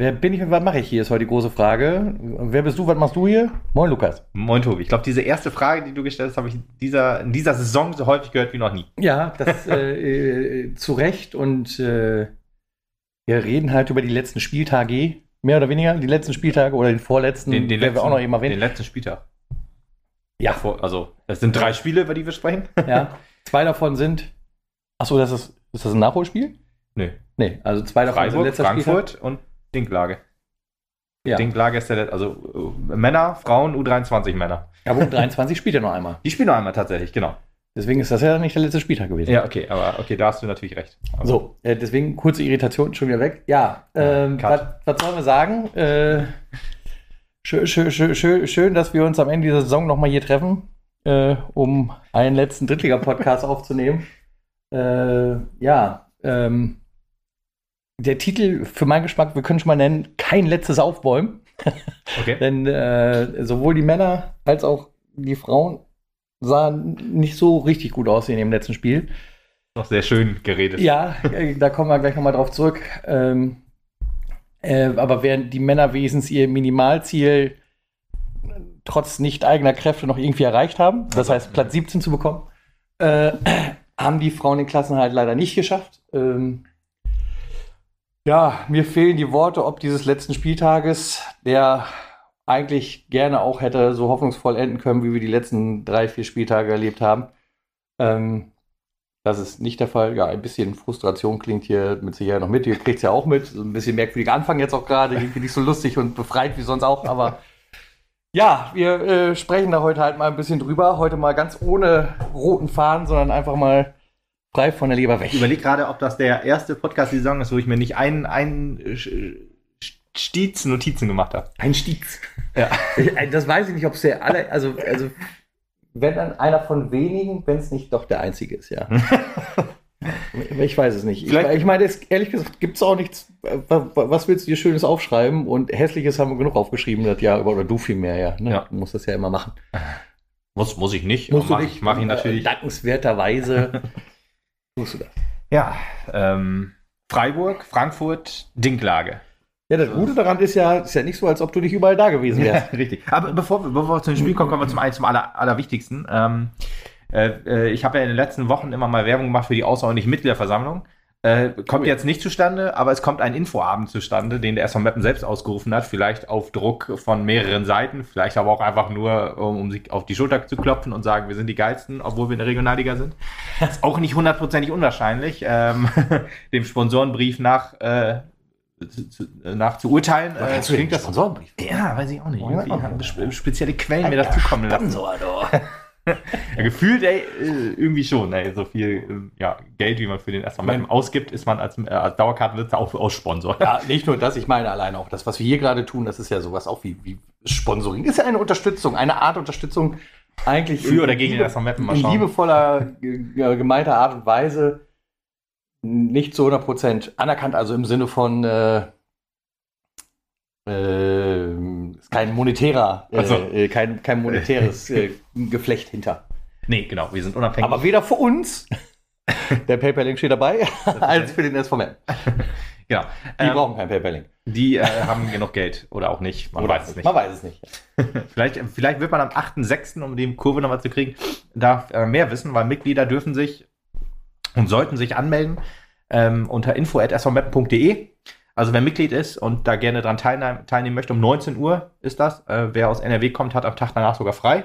Wer bin ich und was mache ich hier, ist heute die große Frage. Wer bist du, was machst du hier? Moin, Lukas. Moin, Tobi. Ich glaube, diese erste Frage, die du gestellt hast, habe ich in dieser, in dieser Saison so häufig gehört wie noch nie. Ja, das äh, äh, zu Recht und äh, wir reden halt über die letzten Spieltage, mehr oder weniger, die letzten Spieltage oder den vorletzten, Den, den werden letzten, wir auch noch eben erwähnen. Den letzten Spieltag. Ja. Also, das sind drei Spiele, über die wir sprechen. Ja, zwei davon sind. Achso, das ist, ist das ein Nachholspiel? Nö. Nee, also zwei davon Freiburg, letzter Frankfurt und Dinklage. Ja. Dinklage ist der, also äh, Männer, Frauen, U23 Männer. Aber um 23 spielt ja noch einmal. Die spielen noch einmal tatsächlich, genau. Deswegen ist das ja nicht der letzte Spieltag gewesen. Ja, okay, aber okay, da hast du natürlich recht. Also, So, äh, deswegen kurze Irritation schon wieder weg. Ja, ähm, was, was sollen wir sagen? Äh, schön, schön, schön, schön, schön, dass wir uns am Ende dieser Saison nochmal hier treffen, äh, um einen letzten Drittliga-Podcast aufzunehmen. Äh, ja, ähm, der Titel für meinen Geschmack, wir können schon mal nennen, kein letztes Aufbäumen. Okay. Denn äh, sowohl die Männer als auch die Frauen sahen nicht so richtig gut aus in dem letzten Spiel. Noch sehr schön geredet. Ja, äh, da kommen wir gleich nochmal drauf zurück. Ähm, äh, aber während die Männer wenigstens ihr Minimalziel trotz nicht eigener Kräfte noch irgendwie erreicht haben, das heißt Platz 17 zu bekommen, äh, haben die Frauen den Klassenhalt leider nicht geschafft. Ähm, ja, mir fehlen die Worte ob dieses letzten Spieltages, der eigentlich gerne auch hätte so hoffnungsvoll enden können, wie wir die letzten drei, vier Spieltage erlebt haben. Ähm, das ist nicht der Fall. Ja, ein bisschen Frustration klingt hier mit Sicherheit noch mit. Ihr kriegt es ja auch mit. So ein bisschen merkwürdiger Anfang jetzt auch gerade. Irgendwie nicht so lustig und befreit wie sonst auch. Aber ja, wir äh, sprechen da heute halt mal ein bisschen drüber. Heute mal ganz ohne roten Faden, sondern einfach mal frei von der Leber weg. Ich überlege gerade, ob das der erste Podcast-Saison ist, wo ich mir nicht einen, einen äh, Stiez Notizen gemacht habe. Ein Stiez. Ja. Das weiß ich nicht, ob es der alle, also, also wenn dann einer von wenigen, wenn es nicht doch der einzige ist, ja. ich weiß es nicht. Ich, Vielleicht- ich meine, es, ehrlich gesagt, gibt es auch nichts. äh, wa- wa- Was willst du dir Schönes aufschreiben? Und Hässliches haben wir genug aufgeschrieben, das Jahr über, oder du viel mehr, ja. Ne? Ja. Du musst das ja immer machen. Muss, muss ich nicht. Mach, nicht. ich, mach ich Äh, natürlich. Dankenswerterweise du das. Ja. Ähm, Freiburg, Frankfurt, Dinklage. Ja, das Gute daran ist ja, ist ja nicht so, als ob du nicht überall da gewesen wärst. richtig. Aber bevor, wir- bevor wir zum Spiel kommen, kommen wir zum, einen- zum aller, Allerwichtigsten. Ähm, äh, äh, ich habe ja in den letzten Wochen immer mal Werbung gemacht für die außerordentliche Mitgliederversammlung. Äh, kommt jetzt nicht zustande, aber es kommt ein Infoabend zustande, den der SV Meppen selbst ausgerufen hat. Vielleicht auf Druck von mehreren Seiten, vielleicht aber auch einfach nur, um, um sich auf die Schulter zu klopfen und sagen, wir sind die Geilsten, obwohl wir in der Regionalliga sind. Ist auch nicht hundertprozentig unwahrscheinlich. Ähm, dem Sponsorenbrief nach, äh, zu, nach zu urteilen. Äh, klingt das Sponsorenbrief? ja, weiß ich auch nicht. Irgendwie haben spe- spezielle Quellen mir das zukommen lassen. So, Alter. Ja, gefühlt, ey, äh, irgendwie schon, ey, so viel ähm, ja, Geld, wie man für den erstmal Mein- ausgibt, ist man als, äh, als Dauerkartenbesitzer auch aus Sponsor. Ja, nicht nur das, ich meine allein auch das, was wir hier gerade tun, das ist ja sowas auch wie, wie Sponsoring. Ist ja eine Unterstützung, eine Art Unterstützung eigentlich Für oder gegen den liebe- ersten Mappen, mal in liebevoller, ge- gemeinter Art und Weise. Nicht zu 100% anerkannt, also im Sinne von äh, äh, kein monetärer, Ach so. äh, kein, kein monetäres äh, Geflecht hinter. Nee, genau, wir sind unabhängig. Aber weder für uns, der PayPal-Link steht dabei, als für den SVM. genau. Die Ähm, brauchen kein PayPal-Link. die äh, haben genug Geld oder auch nicht, man weiß es nicht. Man weiß es nicht. Vielleicht, vielleicht wird man am 8.6., um die Kurve nochmal zu kriegen, da äh, mehr wissen, weil Mitglieder dürfen sich und sollten sich anmelden ähm, unter info.svmeppen.de. Also wer Mitglied ist und da gerne dran teilnehmen, teilnehmen möchte, um 19 Uhr ist das. Äh, wer aus NRW kommt, hat am Tag danach sogar frei.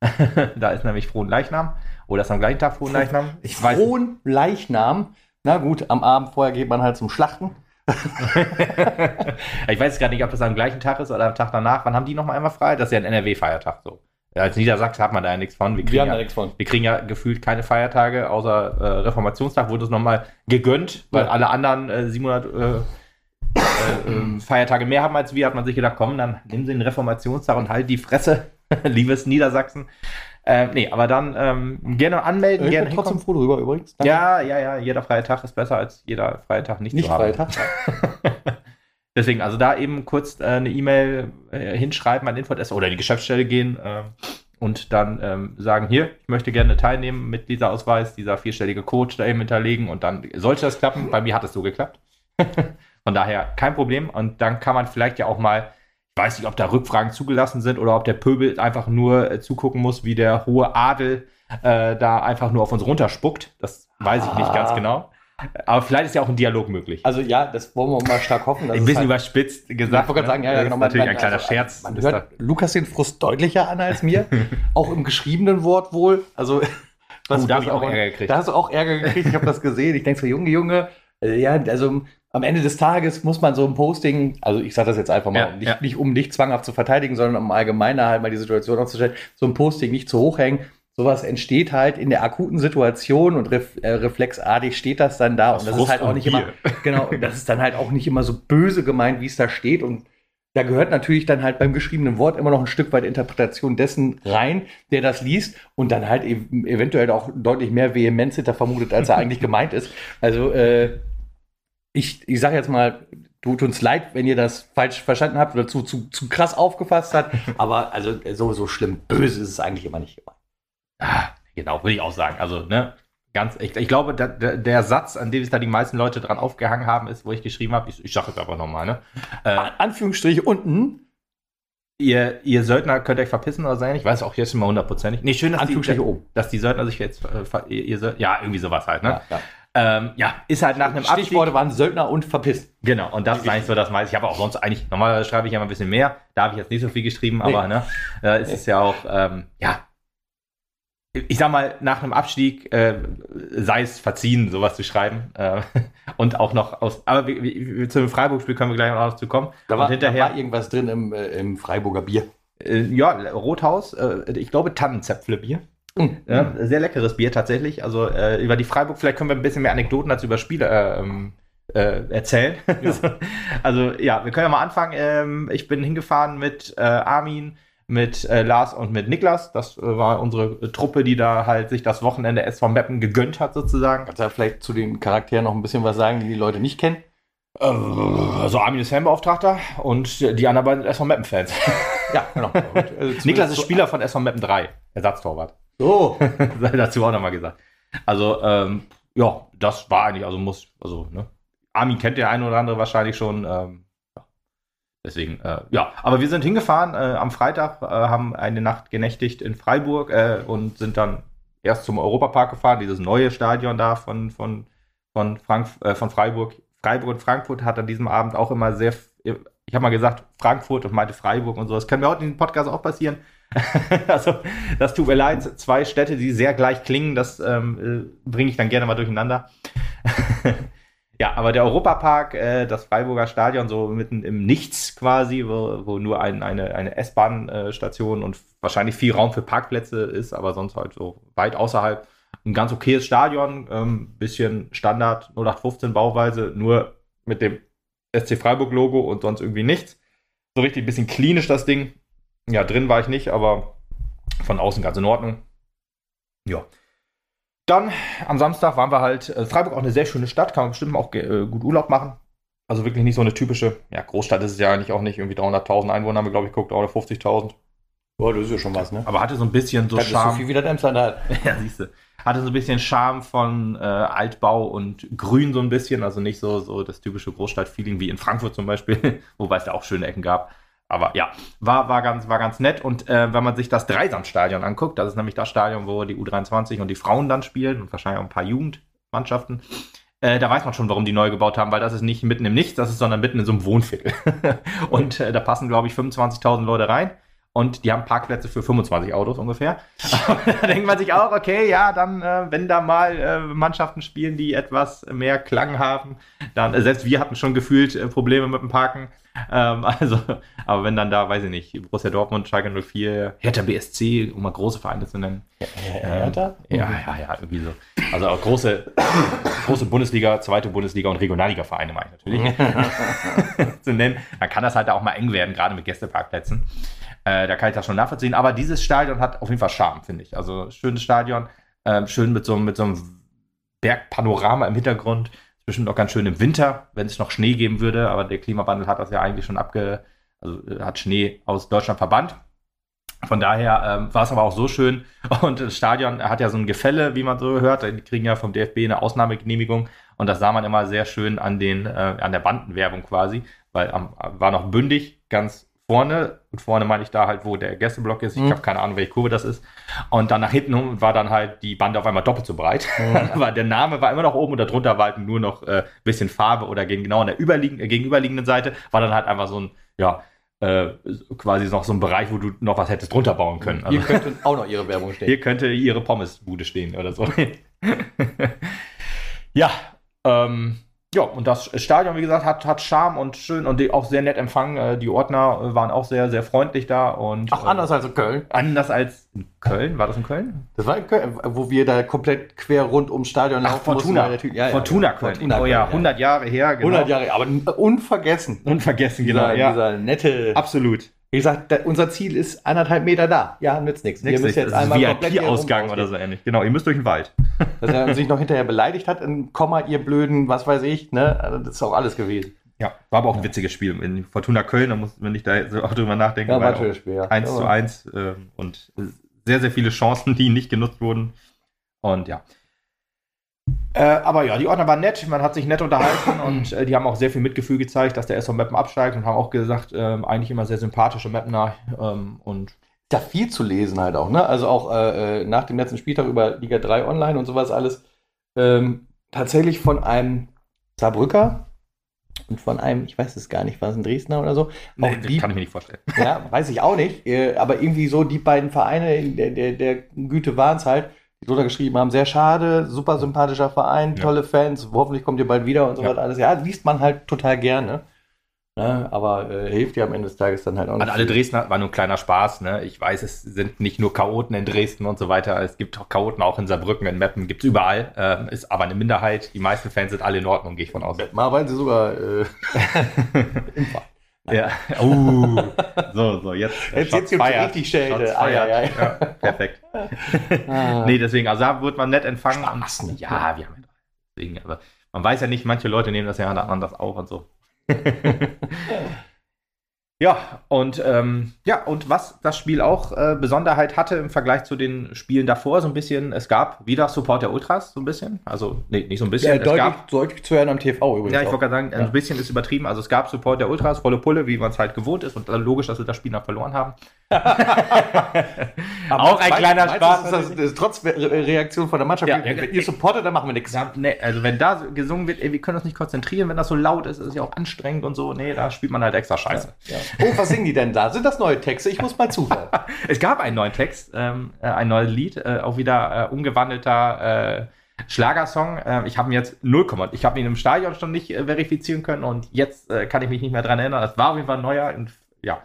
da ist nämlich Frohen Leichnam. Oder ist am gleichen Tag Frohen Leichnam? Ich weiß. Frohen Leichnam. Na gut, am Abend vorher geht man halt zum Schlachten. ich weiß gar nicht, ob das am gleichen Tag ist oder am Tag danach. Wann haben die nochmal einmal frei? Das ist ja ein NRW-Feiertag so. Als Niedersachsen hat man da ja nichts von. Wir kriegen, Wir haben da ja, nichts von. wir kriegen ja gefühlt keine Feiertage, außer äh, Reformationstag wurde es nochmal gegönnt, weil Ja. alle anderen äh, 700 äh, äh, ähm, Feiertage mehr haben als wir, hat man sich gedacht, komm, dann nehmen Sie den Reformationstag und halt die Fresse, liebes Niedersachsen. Äh, nee, aber dann ähm, gerne anmelden, Ich gerne bin trotzdem froh drüber übrigens. Danke. Ja, ja, ja, jeder freie Tag ist besser als jeder freie Tag nicht, nicht zu haben. Freitag. Deswegen, also da eben kurz äh, eine E-Mail äh, hinschreiben an Info.s oder die Geschäftsstelle gehen ähm, und dann ähm, sagen, hier, ich möchte gerne teilnehmen mit dieser Ausweis, dieser vierstellige Code da eben hinterlegen und dann sollte das klappen. Bei mir hat es so geklappt. Von daher kein Problem. Und dann kann man vielleicht ja auch mal, ich weiß nicht, ob da Rückfragen zugelassen sind oder ob der Pöbel einfach nur äh, zugucken muss, wie der hohe Adel äh, da einfach nur auf uns runterspuckt. Das weiß ich nicht ganz Ah. genau. Aber vielleicht ist ja auch ein Dialog möglich. Also ja, das wollen wir mal stark hoffen. dass ein bisschen halt- überspitzt Ich gesagt. wollte gerade sagen, ja, ja, Das genau. ist natürlich man- ein kleiner also, Scherz. Man hört Lukas den Frust deutlicher an als mir. auch im geschriebenen Wort wohl. Also, Oh, da hab ich auch Ärger gekriegt. Da hast du auch Ärger gekriegt. Ich habe das gesehen. Ich denke so, Junge, Junge. äh, Ja, also am Ende des Tages muss man so ein Posting, also ich sage das jetzt einfach mal, Ja, nicht, ja. nicht um dich zwanghaft zu verteidigen, sondern um allgemeiner halt mal die Situation aufzustellen, so ein Posting nicht zu hoch hängen. Sowas entsteht halt in der akuten Situation und ref, äh, reflexartig steht das dann da. Aus und das Frust ist halt auch nicht immer, genau, das ist dann halt auch nicht immer so böse gemeint, wie es da steht. Und da gehört natürlich dann halt beim geschriebenen Wort immer noch ein Stück weit Interpretation dessen rein, der das liest und dann halt ev eventuell auch deutlich mehr Vehemenz hinter vermutet, als er eigentlich gemeint ist. Also äh, ich, ich sage jetzt mal, tut uns leid, wenn ihr das falsch verstanden habt oder zu, zu, zu krass aufgefasst habt, aber also so, so schlimm böse ist es eigentlich immer nicht gemeint. Ah, genau, würde ich auch sagen. Also, ne, ganz, ich, ich glaube, der, der, der Satz, an dem sich da die meisten Leute dran aufgehangen haben, ist, wo ich geschrieben habe, ich, ich sage es einfach nochmal, ne? Äh, An- Anführungsstriche unten, ihr, ihr Söldner könnt euch verpissen oder sein. Ich weiß auch jetzt schon mal hundertprozentig. Nee, schön, dass die, oben. dass die Söldner sich jetzt, äh, ihr, ihr ja, irgendwie sowas halt, ne? Ja, ja. Ähm, ja, ist halt nach einem Abstieg. Stichworte waren Söldner und verpisst. Genau, und das ist eigentlich so das meiste. Ich habe auch sonst eigentlich, normalerweise schreibe ich ja mal ein bisschen mehr. Da habe ich jetzt nicht so viel geschrieben, Nee. aber ne, ist es ja auch, ähm, ja. Ich sag mal, nach einem Abstieg äh, sei es verziehen, sowas zu schreiben. Äh, und auch noch aus. Aber wir, wir, zu dem Freiburg-Spiel können wir gleich noch dazu kommen. Da war, hinterher, da war irgendwas drin im, äh, im Freiburger Bier. äh, ja, Rothaus, äh, ich glaube Tannenzäpfle-Bier. Ja, sehr leckeres Bier tatsächlich. Also äh, über die Freiburg, vielleicht können wir ein bisschen mehr Anekdoten als über Spiele äh, äh, erzählen. also ja, wir können ja mal anfangen. Ähm, ich bin hingefahren mit äh, Armin, mit äh, Lars und mit Niklas. Das äh, war unsere Truppe, die da halt sich das Wochenende SV Meppen gegönnt hat sozusagen. Kannst du vielleicht zu den Charakteren noch ein bisschen was sagen, die die Leute nicht kennen? Also Armin ist Fanbeauftragter und die anderen beiden sind SV Meppen-Fans. Ja, genau. Also Niklas ist Spieler von SV Meppen 3, Ersatztorwart. So. sei dazu auch nochmal gesagt. Also, ähm, ja, das war eigentlich, also muss, also, ne. Armin kennt der eine oder andere wahrscheinlich schon. Ähm, ja. Deswegen, äh, ja, aber wir sind hingefahren äh, am Freitag, äh, haben eine Nacht genächtigt in Freiburg äh, und sind dann erst zum Europapark gefahren, dieses neue Stadion da von, von, von, Frank, äh, von Freiburg. Freiburg und Frankfurt hat an diesem Abend auch immer sehr, ich habe mal gesagt Frankfurt und meinte Freiburg und so. Das kann mir heute in diesem Podcast auch passieren. also, das tut mir leid. Zwei Städte, die sehr gleich klingen, das ähm, äh, bringe ich dann gerne mal durcheinander. ja, aber der Europapark, äh, das Freiburger Stadion, so mitten im Nichts quasi, wo, wo nur ein, eine, eine S-Bahn-Station und wahrscheinlich viel Raum für Parkplätze ist, aber sonst halt so weit außerhalb. Ein ganz okayes Stadion, ähm, bisschen Standard 0815 Bauweise, nur mit dem SC Freiburg-Logo und sonst irgendwie nichts. So richtig ein bisschen klinisch das Ding. Ja, drin war ich nicht, aber von außen ganz in Ordnung. Ja. Dann am Samstag waren wir halt, äh, Freiburg auch eine sehr schöne Stadt, kann man bestimmt auch äh, gut Urlaub machen. Also wirklich nicht so eine typische, ja, Großstadt ist es ja eigentlich auch nicht, irgendwie 300.000 Einwohner haben wir, glaube ich, guckt, 350.000. Boah, das ist ja schon was, ne? Aber hatte so ein bisschen so das ist so Charme. viel wie das Emsland hat. Ja, siehst du. Hatte so ein bisschen Charme von äh, Altbau und Grün so ein bisschen, also nicht so, so das typische Großstadt-Feeling wie in Frankfurt zum Beispiel, wobei es da auch schöne Ecken gab. Aber ja, war, war, ganz, war ganz nett. Und äh, wenn man sich das Dreisandstadion anguckt, das ist nämlich das Stadion, wo die U23 und die Frauen dann spielen und wahrscheinlich auch ein paar Jugendmannschaften, äh, da weiß man schon, warum die neu gebaut haben, weil das ist nicht mitten im Nichts, das ist, sondern mitten in so einem Wohnviertel. und äh, da passen, glaube ich, 25.000 Leute rein. Und die haben Parkplätze für 25 Autos ungefähr. da denkt man sich auch, okay, ja, dann, äh, wenn da mal äh, Mannschaften spielen, die etwas mehr Klang haben, dann, äh, selbst wir hatten schon gefühlt äh, Probleme mit dem Parken. Ähm, also, aber wenn dann da, weiß ich nicht, Borussia Dortmund, Schalke 04, Hertha BSC, um mal große Vereine zu nennen. Hertha? Ja, ja, ja, irgendwie so. Also auch große, große Bundesliga, zweite Bundesliga und Regionalliga-Vereine meine ich natürlich zu nennen. Dann kann das halt auch mal eng werden, gerade mit Gästeparkplätzen. Äh, da kann ich das schon nachvollziehen. Aber dieses Stadion hat auf jeden Fall Charme, finde ich. Also schönes Stadion, äh, schön mit so, mit so einem Bergpanorama im Hintergrund. Bestimmt auch ganz schön im Winter, wenn es noch Schnee geben würde. Aber der Klimawandel hat das ja eigentlich schon abge, also äh, hat Schnee aus Deutschland verbannt. Von daher ähm, war es aber auch so schön. Und das Stadion hat ja so ein Gefälle, wie man so hört. Die kriegen ja vom DFB eine Ausnahmegenehmigung. Und das sah man immer sehr schön an, den, äh, an der Bandenwerbung quasi, weil am, war noch bündig, ganz vorne. Und vorne meine ich da halt, wo der Gästeblock ist. Ich Mhm. habe keine Ahnung, welche Kurve das ist. Und dann nach hinten war dann halt die Bande auf einmal doppelt so breit. Mhm. Aber der Name war immer noch oben und darunter war halt nur noch ein äh, bisschen Farbe oder gegen, genau an der überliegen, äh, gegenüberliegenden Seite war dann halt einfach so ein, ja, äh, quasi noch so ein Bereich, wo du noch was hättest drunter bauen können. Also, Hier könnte auch noch ihre Werbung stehen. hier könnte ihre Pommesbude stehen oder so. ja, ähm, ja, und das Stadion, wie gesagt, hat, hat Charme und schön und die auch sehr nett empfangen. Äh, Die Ordner äh, waren auch sehr, sehr freundlich da und Auch anders als in Köln. äh, anders als in Köln. War das in Köln? Das war in Köln, wo wir da komplett quer rund ums Stadion Ach, laufen mussten, Fortuna. Typ- ja, ja, Fortuna ja, Köln. Fortuna oh ja, Köln, 100 Jahre her. genau. 100 Jahre, aber unvergessen. Unvergessen, genau. Dieser, ja, dieser nette. absolut. Wie gesagt, da, unser Ziel ist anderthalb Meter da. Ja, nützt nichts. Wir müssen jetzt einmal komplett hier VIP-Ausgang oder so ähnlich. Genau, ihr müsst durch den Wald. Dass er sich noch hinterher beleidigt hat, in Komma, ihr blöden, was weiß ich, ne? Also das ist auch alles gewesen. Ja, war aber auch ein witziges Spiel. In Fortuna Köln, da muss, wenn ich da so auch drüber nachdenke, Ja, war war ein Spiel, ja. 1 Ja, zu aber- 1 ähm, und sehr, sehr viele Chancen, die nicht genutzt wurden. Und ja. Äh, aber ja, die Ordner waren nett, man hat sich nett unterhalten und äh, die haben auch sehr viel Mitgefühl gezeigt, dass der SV Meppen absteigt und haben auch gesagt, ähm, eigentlich immer sehr sympathische Mapner ähm, und da viel zu lesen halt auch, ne? Also auch äh, äh, nach dem letzten Spieltag über Liga 3 online und sowas alles. Ähm, tatsächlich von einem Saarbrücker und von einem, ich weiß es gar nicht, war es ein Dresdner oder so. Auch Nee, die, kann ich mir nicht vorstellen. ja, weiß ich auch nicht. Äh, aber irgendwie so die beiden Vereine in der, der, der Güte waren es halt, die drunter geschrieben haben, sehr schade, super sympathischer Verein, Ja. tolle Fans, hoffentlich kommt ihr bald wieder und so Ja. was alles. Ja, liest man halt total gerne. Ne? Aber äh, hilft dir am Ende des Tages dann halt auch An alle Dresdner war nur ein kleiner Spaß. Ne? Ich weiß, es sind nicht nur Chaoten in Dresden und so weiter. Es gibt auch Chaoten auch in Saarbrücken, in Meppen, gibt es überall. Ähm, ist aber eine Minderheit. Die meisten Fans sind alle in Ordnung, gehe ich von aus. Mal weil sie sogar äh. Ja. Uh, so, so, jetzt. Jetzt, Shots jetzt gibt's fired. richtig Schelte. Fired. ei, ei. Ja, perfekt. Ah. Nee, deswegen, also da wurde man nett empfangen. Spaß, und, ne? ja, wir haben ja deswegen, aber man weiß ja nicht, manche Leute nehmen das ja anders auf und so. Ja, und ähm, ja, und was das Spiel auch äh, Besonderheit hatte im Vergleich zu den Spielen davor, so ein bisschen, es gab wieder Support der Ultras, so ein bisschen. Also, nee, nicht so ein bisschen. Ja, es deutlich, gab, deutlich zu hören am TV übrigens. ja, ich wollte gerade sagen, ein Ja. bisschen ist übertrieben. Also es gab Support der Ultras, volle Pulle, wie man es halt gewohnt ist. Und dann logisch, dass wir das Spiel noch verloren haben. Aber auch ein kleiner Spaß. Das ist, das ist trotz Re Reaktion von der Mannschaft. Ja, wenn ihr supportet, dann machen wir nichts. Nee, also wenn da gesungen wird, ey, wir können uns nicht konzentrieren, wenn das so laut ist, ist es ja auch anstrengend und so. Nee, da spielt man halt extra Scheiße. Ja. Oh, was singen die denn da? Sind das neue Texte? Ich muss mal zuhören. Es gab einen neuen Text, ähm, äh, ein neues Lied, äh, auch wieder äh, umgewandelter äh, Schlagersong. Äh, ich habe ihn jetzt 0, ich habe ihn im Stadion schon nicht äh, verifizieren können und jetzt kann ich mich nicht mehr dran erinnern. Das war auf jeden Fall ein neuer. Und, ja.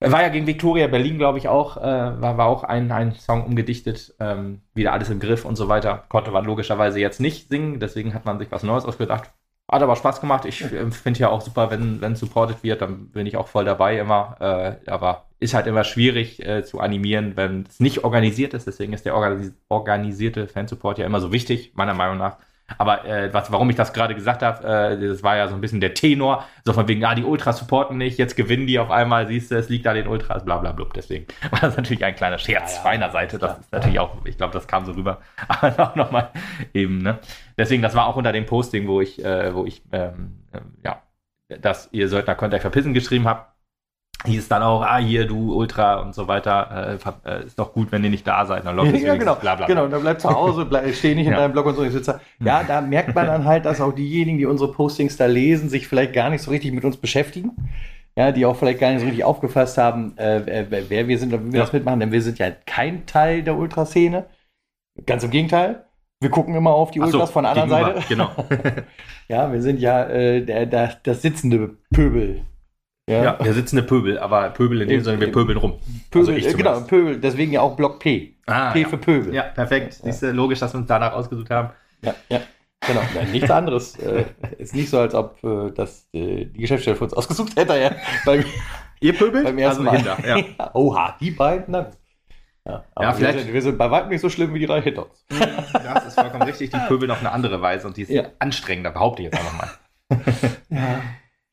War ja gegen Viktoria Berlin, glaube ich, auch. War, war auch ein, ein Song umgedichtet. Ähm, wieder alles im Griff und so weiter. Konnte man logischerweise jetzt nicht singen, deswegen hat man sich was Neues ausgedacht. Hat aber Spaß gemacht. Ich finde ja auch super, wenn, wenn supported wird, dann bin ich auch voll dabei immer. Äh, aber ist halt immer schwierig äh, zu animieren, wenn es nicht organisiert ist. Deswegen ist der organis organisierte Fansupport ja immer so wichtig, meiner Meinung nach. Aber äh, was, warum ich das gerade gesagt habe, äh, das war ja so ein bisschen der Tenor, so von wegen, ah, die Ultras supporten nicht, jetzt gewinnen die auf einmal, siehst du, es liegt an den Ultras, bla bla blub. Deswegen war das natürlich ein kleiner Scherz Ja, ja, feiner Seite. Das ist natürlich auch, ich glaube, das kam so rüber. Aber auch nochmal eben, ne? Deswegen, das war auch unter dem Posting, wo ich, äh, wo ich, ähm, äh, ja, dass ihr Söldner könnt euch verpissen geschrieben habt. Hieß dann auch, ah, hier, du Ultra und so weiter, äh, äh, ist doch gut, wenn ihr nicht da seid. Dann läuft ja, genau. bla, bla, bla. genau, dann bleib zu Hause, bleib, steh nicht in Ja. deinem Blog und so. Ich sitze da. Ja, da merkt man dann halt, dass auch diejenigen, die unsere Postings da lesen, sich vielleicht gar nicht so richtig mit uns beschäftigen. Ja, die auch vielleicht gar nicht so richtig aufgefasst haben, äh, wer, wer wir sind und wie wir Ja. das mitmachen, denn wir sind ja kein Teil der Ultraszene. Ganz im Gegenteil. Wir gucken immer auf die Ach so, Ultras von der anderen Seite. Genau. Ja, wir sind ja äh, der, der, das sitzende Pöbel. Ja, wir sitzen eine Pöbel, aber Pöbel in dem Sinne, wir eben. pöbeln rum. Pöbel, Also ich äh, genau. Pöbel, deswegen ja auch Block P. Ah, P ja. für Pöbel. Ja, perfekt. Ja. Siehst du, logisch, dass wir uns danach ausgesucht haben. Ja, ja. Genau, Nein, nichts anderes. äh, ist nicht so, als ob äh, das äh, die Geschäftsstelle für uns ausgesucht hätte. Ja, beim, Ihr pöbelt? beim ersten Mal. Hinter, ja. Oha, die beiden, na. Ja, aber Ja, wir, vielleicht- sind, wir sind bei weitem nicht so schlimm wie die Reihe hinter uns. Das ist vollkommen richtig. Die pöbeln auf eine andere Weise und die ist Ja. anstrengender, behaupte ich jetzt einfach mal. Ja.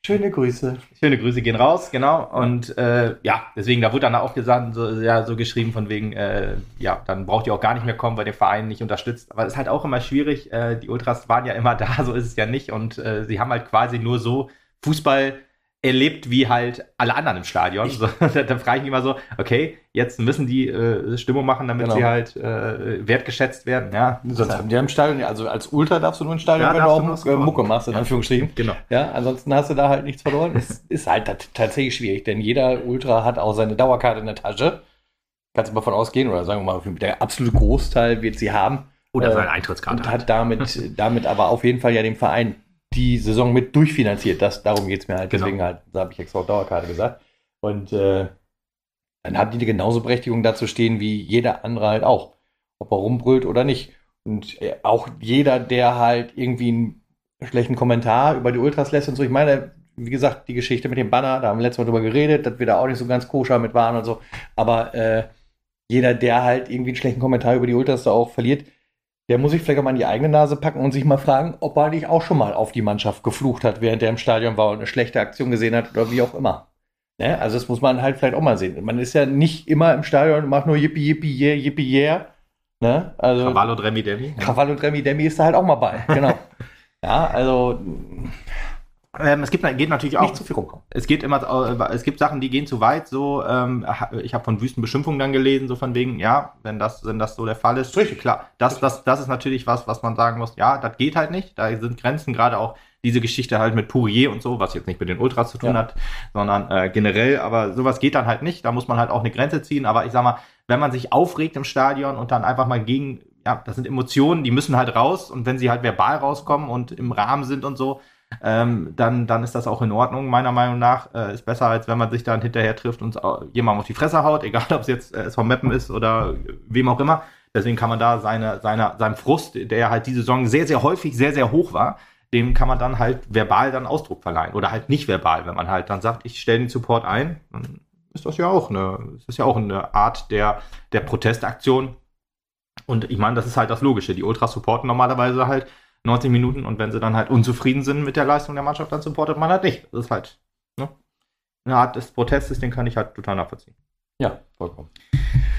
Schöne Grüße. Schöne Grüße gehen raus, genau. Und äh, ja, deswegen, da wurde dann auch gesagt, so, ja, so geschrieben von wegen, äh, ja, dann braucht ihr auch gar nicht mehr kommen, weil der Verein nicht unterstützt. Aber es ist halt auch immer schwierig. Äh, die Ultras waren ja immer da, so ist es ja nicht. Und äh, sie haben halt quasi nur so Fußball erlebt wie halt alle anderen im Stadion. So, dann frage ich mich immer so, okay, jetzt müssen die äh, Stimmung machen, damit Genau. sie halt äh, wertgeschätzt werden. Ja, Sonst haben die im Stadion, also als Ultra darfst du nur im Stadion, Ja, wenn du auch äh, Mucke machst, in Ja. Anführungsstrichen. genau. Ja, ansonsten hast du da halt nichts verloren. Es ist halt tat- tatsächlich schwierig, denn jeder Ultra hat auch seine Dauerkarte in der Tasche. Kannst du mal von ausgehen, oder sagen wir mal, der absolute Großteil wird sie haben. Oder Äh, seine Eintrittskarte. Und hat damit, damit aber auf jeden Fall ja den Verein die Saison mit durchfinanziert. Das, darum geht es mir halt. Genau. Deswegen halt, da habe ich extra Dauerkarte gesagt. Und äh, dann haben die genauso Berechtigung dazu stehen wie jeder andere halt auch. Ob er rumbrüllt oder nicht. Und äh, auch jeder, der halt irgendwie einen schlechten Kommentar über die Ultras lässt und so. Ich meine, wie gesagt, die Geschichte mit dem Banner, da haben wir letztes Mal drüber geredet, dass wir da auch nicht so ganz koscher mit waren und so. Aber äh, jeder, der halt irgendwie einen schlechten Kommentar über die Ultras da auch verliert, der muss sich vielleicht auch mal in die eigene Nase packen und sich mal fragen, ob er nicht auch schon mal auf die Mannschaft geflucht hat, während er im Stadion war und eine schlechte Aktion gesehen hat oder wie auch immer. Ne? Also das muss man halt vielleicht auch mal sehen. Man ist ja nicht immer im Stadion und macht nur Yippie, Yippie, yeah, Yippie, yeah. Ne? Also Cavallo und Remi Demi. Krawall und Remi Demi ist da halt auch mal bei. Genau. ja, also Ähm, es gibt, geht natürlich auch nicht zu viel rumkommen. es geht immer, äh, es gibt Sachen, die gehen zu weit. So, ähm, ich habe von wüsten Beschimpfungen dann gelesen, so von wegen, ja, wenn das, wenn das so der Fall ist, Richtig. klar. Das, das, das ist natürlich was, was man sagen muss. Ja, das geht halt nicht. Da sind Grenzen, gerade auch diese Geschichte halt mit Pourier und so, was jetzt nicht mit den Ultras zu tun Ja. hat, sondern äh, generell. Aber sowas geht dann halt nicht. Da muss man halt auch eine Grenze ziehen. Aber ich sag mal, wenn man sich aufregt im Stadion und dann einfach mal gegen, ja, das sind Emotionen, die müssen halt raus. Und wenn sie halt verbal rauskommen und im Rahmen sind und so, ähm, dann, dann ist das auch in Ordnung, meiner Meinung nach. Äh, ist besser, als wenn man sich dann hinterher trifft und jemandem auf die Fresse haut, egal ob es jetzt äh, SV Meppen ist oder wem auch immer. Deswegen kann man da seine, seine, seinem Frust, der halt diese Saison sehr, sehr häufig sehr, sehr hoch war, dem kann man dann halt verbal dann Ausdruck verleihen. Oder halt nicht verbal, wenn man halt dann sagt, ich stelle den Support ein, dann ist das ja auch eine, ist das ja auch eine Art der, der Protestaktion. Und ich meine, das ist halt das Logische. Die Ultras supporten normalerweise halt 90 Minuten und wenn sie dann halt unzufrieden sind mit der Leistung der Mannschaft, dann supportet man halt nicht. Das ist halt ne? eine Art des Protestes, den kann ich halt total nachvollziehen. Ja, vollkommen.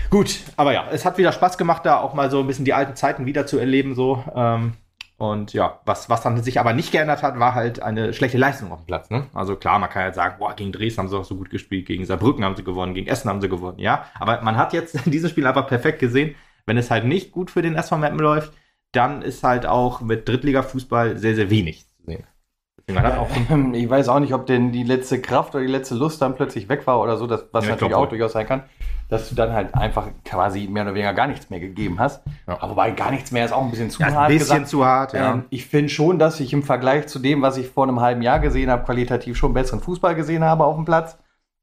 Gut, aber ja, es hat wieder Spaß gemacht, da auch mal so ein bisschen die alten Zeiten wieder zu erleben, so. Ähm, und ja, was, was dann sich aber nicht geändert hat, war halt eine schlechte Leistung auf dem Platz. Ne? Also klar, man kann halt sagen, boah, gegen Dresden haben sie auch so gut gespielt, gegen Saarbrücken haben sie gewonnen, gegen Essen haben sie gewonnen, ja. Aber man hat jetzt in diesem Spiel einfach perfekt gesehen, wenn es halt nicht gut für den SV Meppen läuft, dann ist halt auch mit Drittliga-Fußball sehr, sehr wenig zu sehen. Ich weiß auch nicht, ob denn die letzte Kraft oder die letzte Lust dann plötzlich weg war oder so, das, was Ja, ich natürlich auch durchaus sein kann, dass du dann halt einfach quasi mehr oder weniger gar nichts mehr gegeben hast. Ja. Aber wobei gar nichts mehr ist auch ein bisschen zu ja, ein hart bisschen gesagt. zu hart, ja. Ähm, ich finde schon, dass ich im Vergleich zu dem, was ich vor einem halben Jahr gesehen habe, qualitativ schon besseren Fußball gesehen habe auf dem Platz.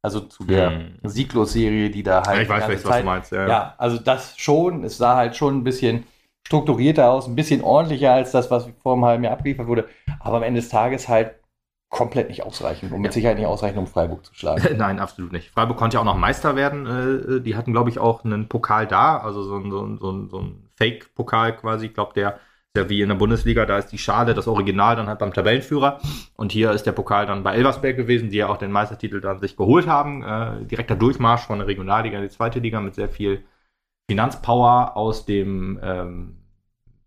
Also zu der Hm. Sieglos-Serie, die da halt. ich weiß vielleicht, was du meinst. Ja. Ja, also das schon. Es sah halt schon ein bisschen strukturierter aus, ein bisschen ordentlicher als das, was vor einem halben Jahr abgeliefert wurde. Aber am Ende des Tages halt komplett nicht ausreichend und mit Ja. Sicherheit nicht ausreichend, um Freiburg zu schlagen. Nein, absolut nicht. Freiburg konnte ja auch noch Meister werden. Äh, die hatten, glaube ich, auch einen Pokal da, also so ein, so ein, so ein, so ein Fake-Pokal quasi. Ich glaube, der ist ja wie in der Bundesliga, da ist die Schale, das Original dann halt beim Tabellenführer. Und hier ist der Pokal dann bei Elversberg gewesen, die ja auch den Meistertitel dann sich geholt haben. Äh, direkter Durchmarsch von der Regionalliga in die zweite Liga mit sehr viel Finanzpower aus dem ähm,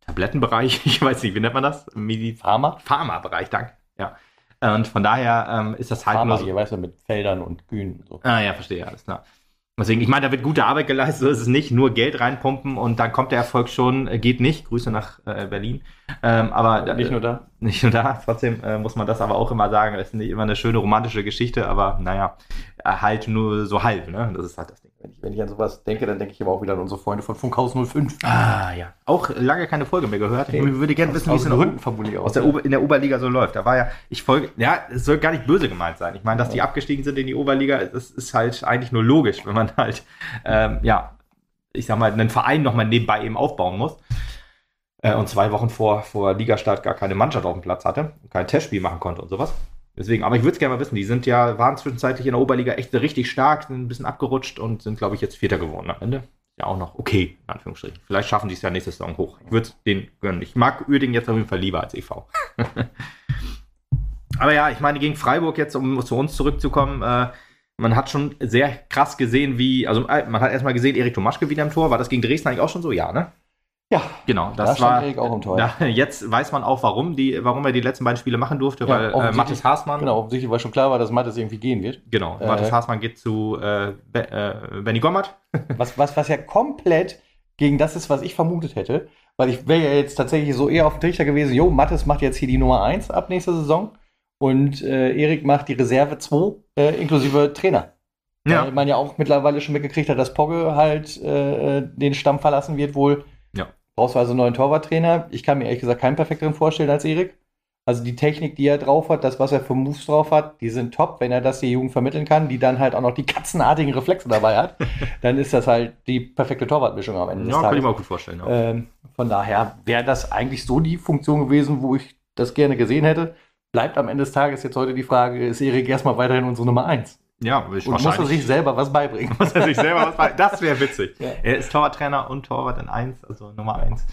Tablettenbereich. Ich weiß nicht, wie nennt man das? Medi Pharma? Pharma-Bereich, danke. Ja. Und von daher ähm, ist das halt Pharma, nur so. hier weißt du, mit Feldern und Kühen und so. Ah ja, verstehe, alles klar. Deswegen, ich meine, da wird gute Arbeit geleistet, so ist es nicht, nur Geld reinpumpen und dann kommt der Erfolg schon, äh, geht nicht. Grüße nach äh, Berlin. Ähm, aber Nicht nur da. nicht nur da, trotzdem äh, muss man das aber auch immer sagen, das ist nicht immer eine schöne romantische Geschichte, aber naja, halt nur so halb, ne? Das ist halt das Ding. Wenn ich, wenn ich an sowas denke, dann denke ich aber auch wieder an unsere Freunde von Funkhaus 05. Ah ja. Auch lange keine Folge mehr gehört. Ich würde gerne wissen, wie es in vermutlich aus der, in der Oberliga so läuft. Da war ja, ich folge, ja, es soll gar nicht böse gemeint sein. Ich meine, dass die abgestiegen sind in die Oberliga, das ist halt eigentlich nur logisch, wenn man halt, ähm, ja, ich sag mal, einen Verein nochmal nebenbei eben aufbauen muss. Äh, und zwei Wochen vor, vor Ligastart gar keine Mannschaft auf dem Platz hatte und kein Testspiel machen konnte und sowas. Deswegen, aber ich würde es gerne mal wissen, die sind ja, waren zwischenzeitlich in der Oberliga echt richtig stark, sind ein bisschen abgerutscht und sind, glaube ich, jetzt Vierter geworden am Ende. Ja, auch noch okay, in Anführungsstrichen. Vielleicht schaffen die es ja nächste Saison hoch. Ich würde es denen gönnen. Ich mag Uerdingen jetzt auf jeden Fall lieber als EV. Aber ja, ich meine, gegen Freiburg jetzt, um zu uns zurückzukommen, äh, man hat schon sehr krass gesehen, wie, also äh, man hat erstmal gesehen, Erik Tomaschke wieder im Tor. War das gegen Dresden eigentlich auch schon so? Ja, ne? Ja, Genau, da das stand war. Erik auch im Tor. Da, jetzt weiß man auch, warum, die, warum er die letzten beiden Spiele machen durfte, Ja, weil äh, Mathis Haasmann, Genau, offensichtlich, weil schon klar war, dass Mattes irgendwie gehen wird. genau, Äh, Mathis Haasmann geht zu äh, Be äh, Benny Gommert. Was, was, was ja komplett gegen das ist, was ich vermutet hätte. Weil ich wäre ja jetzt tatsächlich so eher auf dem Trichter gewesen, jo, Mattes macht jetzt hier die Nummer 1 ab nächster Saison und äh, Erik macht die Reserve 2 äh, inklusive Trainer. Weil man ja auch mittlerweile schon mitgekriegt hat, dass Pogge halt äh, äh, den Stamm verlassen wird wohl. Brauchst du also einen neuen Torwarttrainer. Ich kann mir ehrlich gesagt keinen perfekteren vorstellen als Erik. Also die Technik, die er drauf hat, das, was er für Moves drauf hat, die sind top. Wenn er das der Jugend vermitteln kann, die dann halt auch noch die katzenartigen Reflexe dabei hat, dann ist das halt die perfekte Torwartmischung am Ende Ja, kann ich mir auch gut vorstellen. Ja. Ähm, von daher wäre das eigentlich so die Funktion gewesen, wo ich das gerne gesehen hätte. Bleibt am Ende des Tages jetzt heute die Frage, ist Erik erstmal weiterhin unsere Nummer 1? Ja, ich Und muss er sich selber was beibringen? muss er sich selber was bei. Das wäre witzig. Ja. Er ist Torwarttrainer und Torwart in 1, also Nummer 1.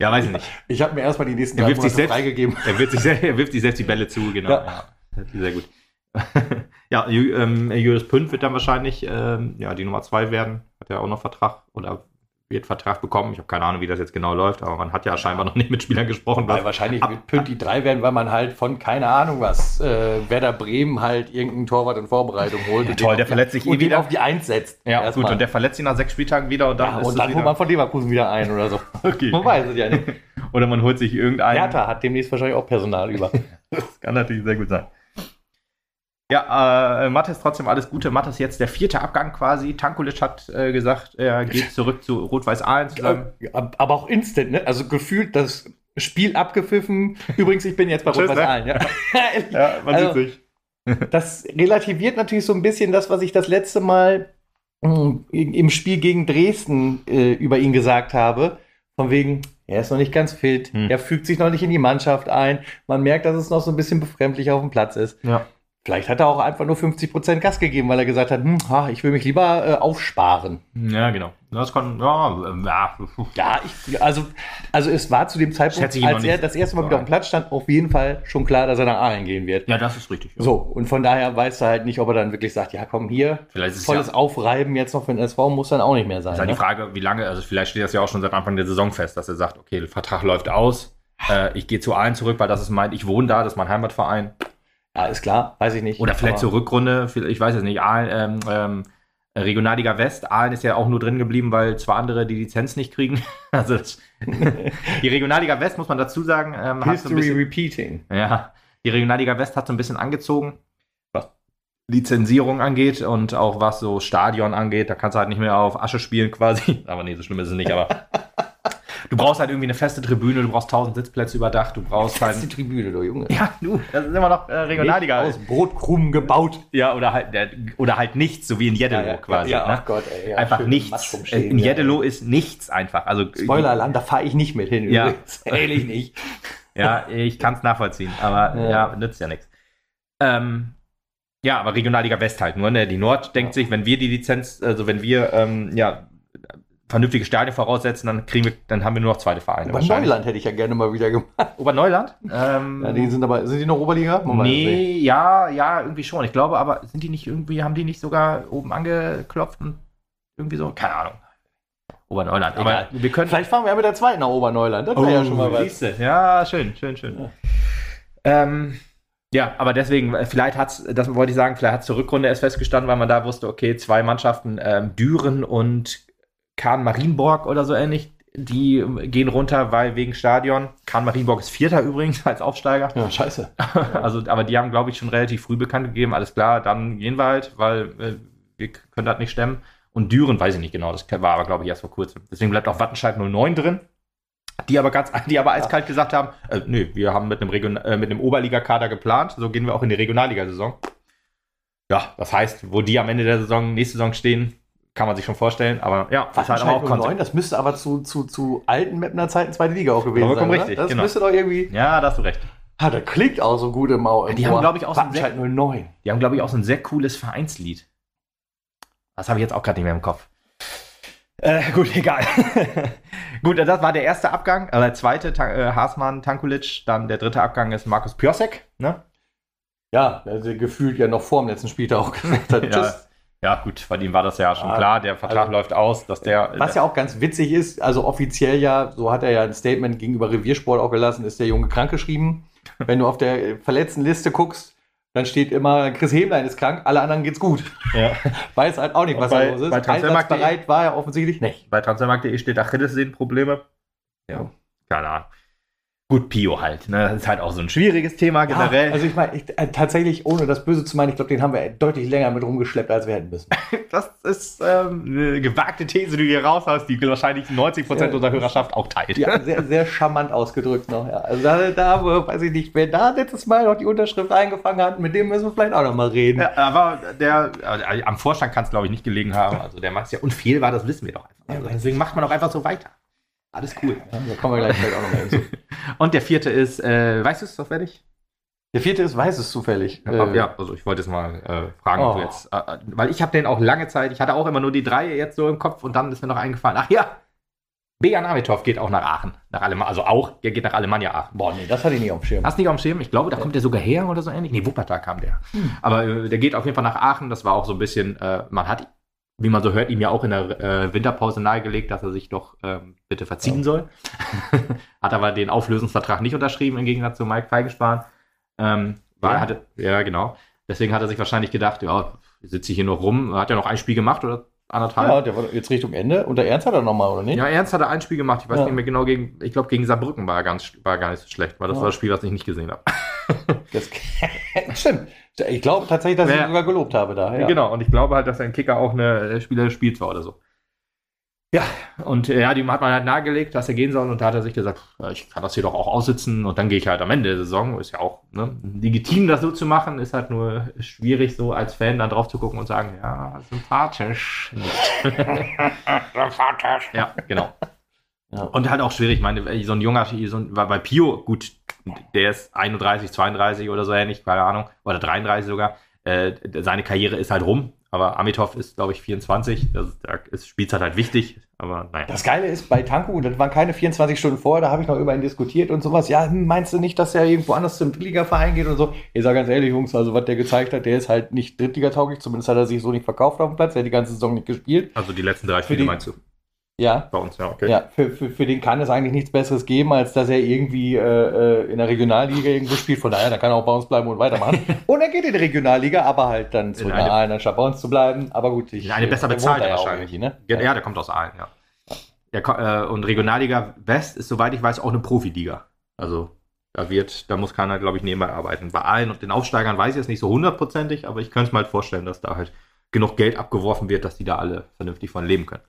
Ja, weiß ich nicht. Ich habe mir erstmal die nächsten Er wirft sich selbst- freigegeben. Er wirft sich, er wirft sich selbst die Bälle zu, genau. Ja. Ja. Sehr gut. ja, ähm, Julius Pünd wird dann wahrscheinlich ähm, ja, die Nummer 2 werden. Hat ja auch noch Vertrag oder wird Vertrag bekommen. Ich habe keine Ahnung, wie das jetzt genau läuft, aber man hat ja scheinbar noch nicht mit Spielern gesprochen. Weil wahrscheinlich ab- wird Pünd die drei werden, weil man halt von keine Ahnung was, äh, Werder Bremen halt irgendeinen Torwart in Vorbereitung holt. und toll, der verletzt sich eh wieder. auf die Eins setzt. ja, gut, und der verletzt sich nach sechs Spieltagen wieder und dann ja, und dann holt man von Leverkusen wieder ein oder so. okay. Man weiß es ja nicht. Oder man holt sich irgendeinen. Hertha hat demnächst wahrscheinlich auch Personal über. Das kann natürlich sehr gut sein. Ja, äh, Mattes trotzdem alles Gute. Mattes jetzt der vierte Abgang quasi. Tankulic hat äh, gesagt, er geht zurück zu Rot-Weiß Aalen zusammen. Aber auch instant, ne? Also gefühlt das Spiel abgepfiffen. Übrigens, ich bin jetzt bei Rot-Weiß ne? Aalen, ja. Ja, man Also- sieht sich. Das relativiert natürlich so ein bisschen das, was ich das letzte Mal mh, im Spiel gegen Dresden äh, über ihn gesagt habe. Von wegen, er ist noch nicht ganz fit, Hm. er fügt sich noch nicht in die Mannschaft ein. Man merkt, dass es noch so ein bisschen befremdlich auf dem Platz ist. Ja. Vielleicht hat er auch einfach nur 50% Gas gegeben, weil er gesagt hat, hm, ha, ich will mich lieber äh, aufsparen. ja, genau. Das kann, ja, ähm, ja. Ja, ich, also, also es war zu dem Zeitpunkt, als er das erste Mal wieder auf dem Platz stand, auf jeden Fall schon klar, dass er nach Aalen gehen wird. Ja, das ist richtig. Ja. So, und von daher weiß er halt nicht, ob er dann wirklich sagt, ja komm, hier, Vielleicht ist es volles ja, Aufreiben jetzt noch für den SV muss dann auch nicht mehr sein. ist halt die Ne? Frage, wie lange, also vielleicht steht das ja auch schon seit Anfang der Saison fest, dass er sagt, okay, der Vertrag läuft aus. Äh, ich gehe zu Aalen zurück, weil das ist mein, ich wohne da, das ist mein Heimatverein. Ja, ist klar, weiß ich nicht. Oder vielleicht zur Rückrunde, ich weiß es nicht, Aalen, ähm, ähm, Regionalliga West, Aalen ist ja auch nur drin geblieben, weil zwei andere die Lizenz nicht kriegen. Also das, die Regionalliga West, muss man dazu sagen, ähm, hat so ein bisschen, repeating. ja, die Regionalliga West hat so ein bisschen angezogen, was Lizenzierung angeht und auch was so Stadion angeht. Da kannst du halt nicht mehr auf Asche spielen quasi. Aber nee, so schlimm ist es nicht, aber du brauchst halt irgendwie eine feste Tribüne, du brauchst 1000 Sitzplätze überdacht, du brauchst Das ist die halt... Tribüne, du Junge. Ja, du, das ist immer noch äh, Regionalliga. Aus Brotkrumen gebaut. Ja, oder halt, der- oder halt nichts, so wie in Jeddelo quasi. Ja, ne? ach Gott, ey. Ja, einfach nichts. Äh, In ja. Jeddelo ist nichts einfach. Also Spoilerland, da fahre ich nicht mit hin. Ja. übrigens. Ehrlich nicht. Ja, ich kann es nachvollziehen, aber Ja. ja, nützt ja nichts. Ähm, ja, aber Regionalliga West halt nur, ne? Die Nord denkt sich, wenn wir die Lizenz, also wenn wir ähm, ja vernünftige Stadien voraussetzen, dann kriegen wir, dann haben wir nur noch zweite Vereine. Aber wahrscheinlich. Neuland hätte ich ja gerne mal wieder gemacht. Oberneuland? Ähm, Ja, die sind aber, sind die noch Oberliga? Man nee, ja, ja, irgendwie schon. Ich glaube, aber sind die nicht irgendwie, haben die nicht sogar oben angeklopft und irgendwie so? Keine Ahnung. Oberneuland. Egal. Aber wir können. Vielleicht fahren wir ja mit der zweiten nach Oberneuland. Das wäre ja schon mal was. siehste. Ja, schön, schön, schön. Ja. Ähm, ja, aber deswegen, vielleicht hat es, das wollte ich sagen, vielleicht hat es zur Rückrunde erst festgestanden, weil man da wusste, okay, zwei Mannschaften, ähm, Düren und Kahn Marienborg oder so ähnlich, die gehen runter, weil wegen Stadion. Kahn Marienborg ist Vierter übrigens als Aufsteiger. Ja, scheiße. Also, aber die haben, glaube ich, schon relativ früh bekannt gegeben, alles klar, dann gehen wir halt, weil äh, wir können das nicht stemmen. Und Düren weiß ich nicht genau, das war aber, glaube ich, erst vor kurzem. Deswegen bleibt auch Wattenscheid 09 drin. Die aber ganz, die aber eiskalt gesagt haben, äh, nö, wir haben mit einem, Region, äh, mit einem Oberligakader geplant, so gehen wir auch in die Regionalliga-Saison. Ja, das heißt, wo die am Ende der Saison, nächste Saison stehen, kann man sich schon vorstellen, aber ja, das ist halt aber auch Wattenscheid 09, konsequent. das müsste aber zu, zu, zu alten Mapner Zeiten zweite Liga auch gewesen sein. oder? richtig, Das genau. müsste doch irgendwie. Ja, da hast du recht. Ah, das klingt auch so gut im Au. im Die haben, Ohr. glaub ich, auch so ein 09. Die haben, glaube ich, auch so ein sehr cooles Vereinslied. Das habe ich jetzt auch gerade nicht mehr im Kopf. Äh, gut, egal. gut, das war der erste Abgang. Äh, der zweite, Ta äh, Haasmann, Tankulic. Dann der dritte Abgang ist Markus Piosek. Ne? Ja, also gefühlt ja noch vor dem letzten Spieltag auch gesagt hat. Ja. Tschüss. Ja, gut, bei ihm war das ja schon Ah, klar. Der Vertrag also- läuft aus, dass der. Was ja auch ganz witzig ist, also offiziell ja, so hat er ja ein Statement gegenüber Reviersport auch gelassen, ist der Junge krankgeschrieben. Wenn du auf der verletzten Liste guckst, dann steht immer, Chris Hemlein ist krank, alle anderen geht's gut. ja. Weiß halt auch nicht, was bei- da los ist. bei Transfermarkt.de war er offensichtlich nicht. Bei Transfermarkt.de steht Achillessehnenprobleme. Ja, keine Ahnung. Gut, Pio halt. Ne? Das ist halt auch so ein schwieriges Thema generell. Ja, also ich meine, äh, tatsächlich, ohne das Böse zu meinen, ich glaube, den haben wir deutlich länger mit rumgeschleppt, als wir hätten müssen. das ist ähm, eine gewagte These, die du hier raushaust, die wahrscheinlich 90% Ja. unserer Hörerschaft auch teilt. Ja, sehr, sehr charmant ausgedrückt noch. Ja. Also da, da, weiß ich nicht, wer da letztes Mal noch die Unterschrift eingefangen hat, mit dem müssen wir vielleicht auch noch mal reden. Ja, aber der, äh, am Vorstand kann es, glaube ich, nicht gelegen haben. Also der macht ja und viel war, das wissen wir doch einfach. Also deswegen macht man auch einfach so weiter. Alles cool. Ja, da kommen wir gleich vielleicht auch noch mal hinzu. Und der vierte ist, äh, weißt du es zufällig? Der vierte ist, weiß es zufällig. Ja, Äh, ja, also ich wollte jetzt mal äh, fragen, ob du Oh. jetzt, äh, äh, weil ich habe den auch lange Zeit, ich hatte auch immer nur die drei jetzt so im Kopf und dann ist mir noch eingefallen, ach ja, Bejan Amitov geht auch nach Aachen, nach Alemannia, also auch, der geht nach Alemannia Aachen. Boah, nee, das hatte ich nicht auf dem Schirm. Hast du nicht auf dem Schirm? Ich glaube, da kommt der sogar her oder so ähnlich. Nee, Wuppertal kam der. Hm. Aber äh, der geht auf jeden Fall nach Aachen. Das war auch so ein bisschen, man hat, wie man so hört, ihm ja auch in der äh, Winterpause nahegelegt, dass er sich doch ähm, bitte verziehen Ja. soll. hat aber den Auflösungsvertrag nicht unterschrieben, im Gegensatz zu Mike Feigenspahn. Ähm, Ja. hatte, ja, genau. Deswegen hat er sich wahrscheinlich gedacht, ja, sitze ich hier noch rum. Hat ja noch ein Spiel gemacht oder anderthalb. Ja, der war jetzt Richtung Ende. Und der Ernst hat er noch mal, oder nicht? Ja, Ernst hat er ein Spiel gemacht. Ich weiß Ja. nicht mehr genau gegen, ich glaube gegen Saarbrücken war er ganz, war er gar nicht so schlecht, weil das Ja. war das Spiel, was ich nicht gesehen habe. Das, stimmt. Ich glaube tatsächlich, dass ich Ja. ihn sogar gelobt habe da. Ja. Genau, und ich glaube halt, dass ein Kicker auch eine Spieler spielt war oder so. Ja, und äh, ja, dem hat man halt nahegelegt, dass er gehen soll, und da hat er sich gesagt, ich kann das hier doch auch aussitzen und dann gehe ich halt am Ende der Saison. Ist ja auch ne, legitim, das so zu machen, ist halt nur schwierig, so als Fan dann drauf zu gucken und sagen, ja, sympathisch. sympathisch. Ja, genau. Ja. Und halt auch schwierig, ich meine, so ein junger, so ein, bei Pio, gut, der ist 31, 32 oder so ähnlich, keine Ahnung, oder 33 sogar. Äh, seine Karriere ist halt rum, aber Amitov ist, glaube ich, 24. Das, da ist Spielzeit halt wichtig, aber naja. Das Geile ist, bei Tanku, das waren keine 24 Stunden vorher, da habe ich noch über ihn diskutiert und sowas. Ja, hm, meinst du nicht, dass er irgendwo anders zum Drittligaverein geht und so? Ich sage ganz ehrlich, Jungs, also was der gezeigt hat, der ist halt nicht Drittligatauglich, zumindest hat er sich so nicht verkauft auf dem Platz, der hat die ganze Saison nicht gespielt. Also die letzten drei Spiele die- meinst du? Ja, Bei uns, ja, okay. ja für, für, für den kann es eigentlich nichts Besseres geben, als dass er irgendwie äh, äh, in der Regionalliga irgendwo spielt. Von daher, da kann er auch bei uns bleiben und weitermachen. und er geht in die Regionalliga, aber halt dann zu In einer eine- Aalen, anstatt bei uns zu bleiben. Aber gut, ich, In eine besser wohnt bezahlte wahrscheinlich. Ne? Ja, ja, der kommt aus Aalen, ja. Der, äh, und Regionalliga West ist, soweit ich weiß, auch eine Profiliga. Also da wird, da muss keiner, glaube ich, nebenbei arbeiten. Bei Aalen und den Aufsteigern weiß ich jetzt nicht so hundertprozentig, aber ich könnte es mir halt vorstellen, dass da halt genug Geld abgeworfen wird, dass die da alle vernünftig von leben können.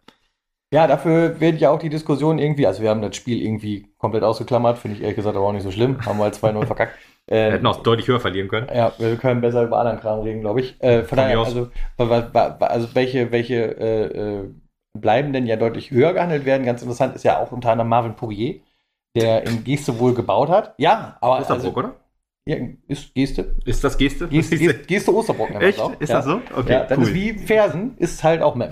Ja, dafür wird ja auch die Diskussion irgendwie, also wir haben das Spiel irgendwie komplett ausgeklammert, finde ich ehrlich gesagt aber auch nicht so schlimm, haben wir halt 2-0 verkackt. Wir Äh, hätten auch deutlich höher verlieren können. ja, wir können besser über anderen Kram reden, glaube ich. Äh, von daher, also, also welche, welche äh, äh, bleiben denn ja deutlich höher gehandelt werden. Ganz interessant ist ja auch unter anderem Marvin Poirier, der in Geste wohl gebaut hat. Ja, aber Osterbrook, oder? Ja, ist Geste. Ist das Geste? Geste, Geste, Geste man Echt? auch. Ist ja. das so? Okay, ja, das cool. ist wie Fersen, ist halt auch Mem.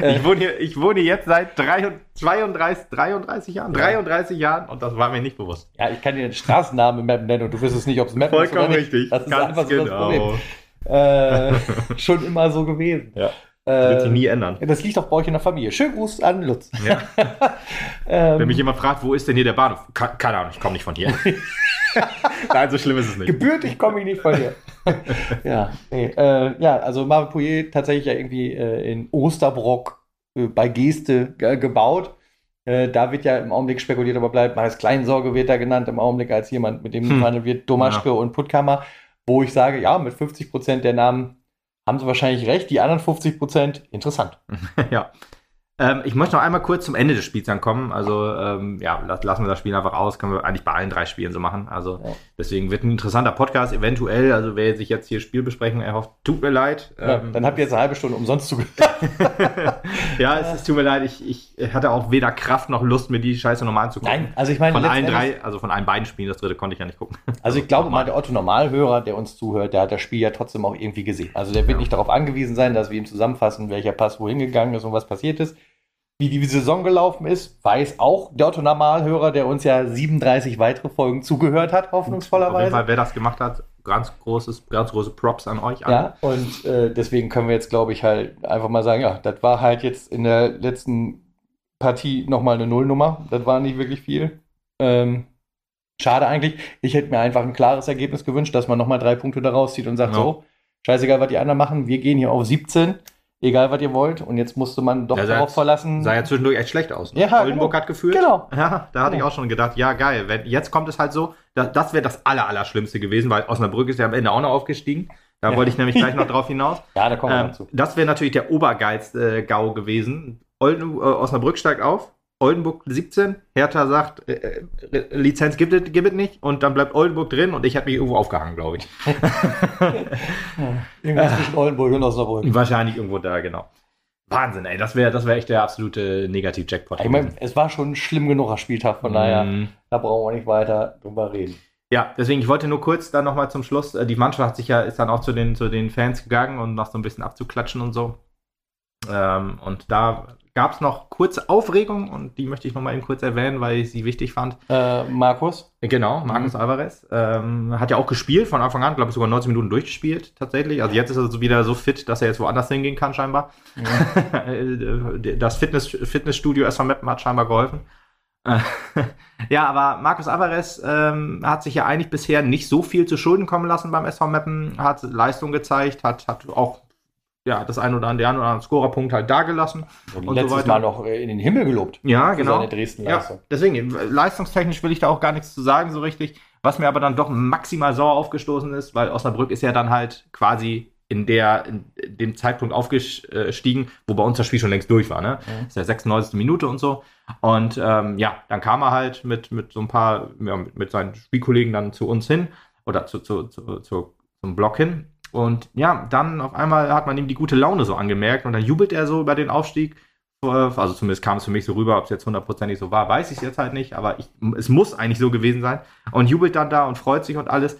Äh, Ich wohne, hier, ich wohne jetzt seit drei- 32, 33 Jahren, 33 Jahren und das war mir nicht bewusst. Ja, ich kann dir den Straßennamen Map nennen und du wirst es nicht, ob es Map ist Vollkommen richtig. Das ist Ganz einfach so das genau. Problem. Äh, schon immer so gewesen. Ja. Wird sich Äh, nie ändern. das liegt doch bei euch in der Familie. Schönen Gruß an Lutz. Ja. Ähm, Wenn mich jemand fragt, wo ist denn hier der Bahnhof? Ke- Keine Ahnung, ich komme nicht von hier. Nein, so schlimm ist es nicht. gebürtig komme ich nicht von dir. ja, nee, äh, ja, also Marvin Pouillet tatsächlich ja irgendwie äh, in Osterbrock äh, bei Geste ge gebaut. Äh, da wird ja im Augenblick spekuliert, aber bleibt Marius Kleinsorge wird da genannt im Augenblick als jemand, mit dem Hm. verhandelt wird, Domaschke und Puttkammer, wo ich sage, ja, mit 50 Prozent der Namen haben sie wahrscheinlich recht, die anderen 50 Prozent interessant. ja. Ähm, ich möchte noch einmal kurz zum Ende des Spiels ankommen. Also, ähm, ja, las- lassen wir das Spiel einfach aus. Können wir eigentlich bei allen drei Spielen so machen. Also, Ja. deswegen wird ein interessanter Podcast eventuell. Also, wer sich jetzt hier Spielbesprechung erhofft, tut mir leid. Ja, Ähm, dann habt ihr jetzt eine halbe Stunde umsonst zugehört. ja, es, es tut mir leid. Ich, ich hatte auch weder Kraft noch Lust, mir die Scheiße nochmal anzugucken. Nein, also ich meine, Von allen drei, also von allen beiden Spielen, das dritte konnte ich ja nicht gucken. Also ich glaube mal, der Otto Normalhörer, der uns zuhört, der hat das Spiel ja trotzdem auch irgendwie gesehen. Also der wird Ja. nicht darauf angewiesen sein, dass wir ihm zusammenfassen, welcher Pass wohin gegangen ist und was passiert ist. Wie die Saison gelaufen ist, weiß auch der Otto Normalhörer, der uns ja 37 weitere Folgen zugehört hat, Auf jeden hoffnungsvollerweise. Fall, wer das gemacht hat, ganz großes, ganz große Props an euch. An. Ja, und äh, deswegen können wir jetzt, glaube ich, halt einfach mal sagen, ja, das war halt jetzt in der letzten Partie nochmal eine Nullnummer. Das war nicht wirklich viel. Ähm, schade eigentlich. Ich hätte mir einfach ein klares Ergebnis gewünscht, dass man nochmal drei Punkte daraus zieht und sagt, no. so, scheißegal, was die anderen machen, wir gehen hier auf 17 egal was ihr wollt. Und jetzt musste man doch ja, darauf verlassen. Sah ja zwischendurch echt schlecht aus. Ne? Ja, Oldenburg genau. hat gefühlt. Genau. Ja, da hatte genau. ich auch schon gedacht, ja, geil. Wenn, jetzt kommt es halt so, das, das wäre das Aller, gewesen, weil Osnabrück ist ja am Ende auch noch aufgestiegen. Da ja. wollte ich nämlich gleich noch drauf hinaus. Ja, da kommen wir ähm, dazu. Das wäre natürlich der obergeilste äh, GAU gewesen. Olden, äh, Osnabrück steigt auf, Oldenburg 17, Hertha sagt, äh, äh, Lizenz gibt es gibt nicht und dann bleibt Oldenburg drin und ich habe mich irgendwo aufgehangen, glaube ich. ja, irgendwas zwischen Oldenburg und Osnabrück. Wahrscheinlich irgendwo da, genau. Wahnsinn, ey, das wäre das wär echt der absolute Negativ-Jackpot. Ich meine, es war schon schlimm genug Spieltag, von daher, mhm. da brauchen wir nicht weiter drüber reden. Ja, deswegen, ich wollte nur kurz dann nochmal zum Schluss, äh, die Mannschaft hat sich ja, ist dann auch zu den, zu den Fans gegangen und noch so ein bisschen abzuklatschen und so. Ähm, und da gab es noch kurze Aufregung und die möchte ich noch mal eben kurz erwähnen, weil ich sie wichtig fand. Äh, Markus? Genau, Markus mhm. Alvarez. Ähm, hat ja auch gespielt von Anfang an, glaube ich sogar 90 Minuten durchgespielt tatsächlich. Also jetzt ist er so wieder so fit, dass er jetzt woanders hingehen kann scheinbar. Mhm. das Fitness, Fitnessstudio SV Meppen hat scheinbar geholfen. ja, aber Markus Alvarez ähm, hat sich ja eigentlich bisher nicht so viel zu Schulden kommen lassen beim SV Meppen, hat Leistung gezeigt, hat, hat auch ja, das ein oder andere, der ein oder andere Scorerpunkt halt dagelassen. Und, und letztes so Mal noch in den Himmel gelobt. Ja, genau. Seine Dresden-Leistung. Ja, deswegen, leistungstechnisch will ich da auch gar nichts zu sagen, so richtig. Was mir aber dann doch maximal sauer aufgestoßen ist, weil Osnabrück ist ja dann halt quasi in der, in dem Zeitpunkt aufgestiegen, wo bei uns das Spiel schon längst durch war, ne? Mhm. Das ist ja 96. Minute und so. Und ähm, ja, dann kam er halt mit, mit so ein paar, ja, mit, mit seinen Spielkollegen dann zu uns hin oder zu, zu, zu, zu zum Block hin und ja, dann auf einmal hat man ihm die gute Laune so angemerkt und dann jubelt er so über den Aufstieg. Also zumindest kam es für mich so rüber, ob es jetzt hundertprozentig so war, weiß ich jetzt halt nicht, aber ich, es muss eigentlich so gewesen sein. Und jubelt dann da und freut sich und alles.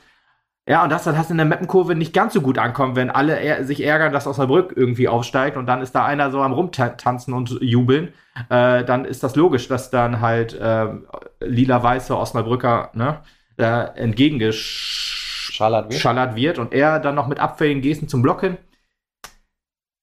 Ja, und das dann hast du in der Mappenkurve nicht ganz so gut ankommen, wenn alle sich ärgern, dass Osnabrück irgendwie aufsteigt und dann ist da einer so am Rumtanzen und jubeln. Äh, dann ist das logisch, dass dann halt äh, lila-weiße Osnabrücker ne, äh, entgegengesch schallert wird. schallert wird und er dann noch mit abfälligen Gesten zum Block hin.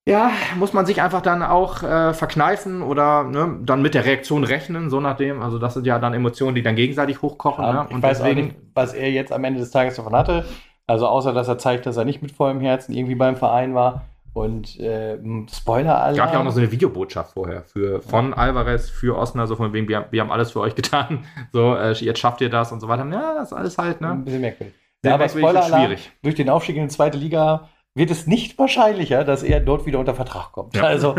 Ja, muss man sich einfach dann auch äh, verkneifen oder ne, dann mit der Reaktion rechnen, so nachdem. Also, das sind ja dann Emotionen, die dann gegenseitig hochkochen. Ja, ne? Und ich weiß deswegen, nicht, was er jetzt am Ende des Tages davon hatte. Also, außer dass er zeigt, dass er nicht mit vollem Herzen irgendwie beim Verein war. Und äh, Spoiler alle. Gab ja auch noch so eine Videobotschaft vorher für, von ja. Alvarez für Osner, so von wegen, wir, wir haben alles für euch getan. So, äh, jetzt schafft ihr das und so weiter. Ja, das ist alles halt, ne? Ein bisschen merkwürdig. Ja, aber Spoiler durch den Aufstieg in die zweite Liga wird es nicht wahrscheinlicher, dass er dort wieder unter Vertrag kommt. Ja. Also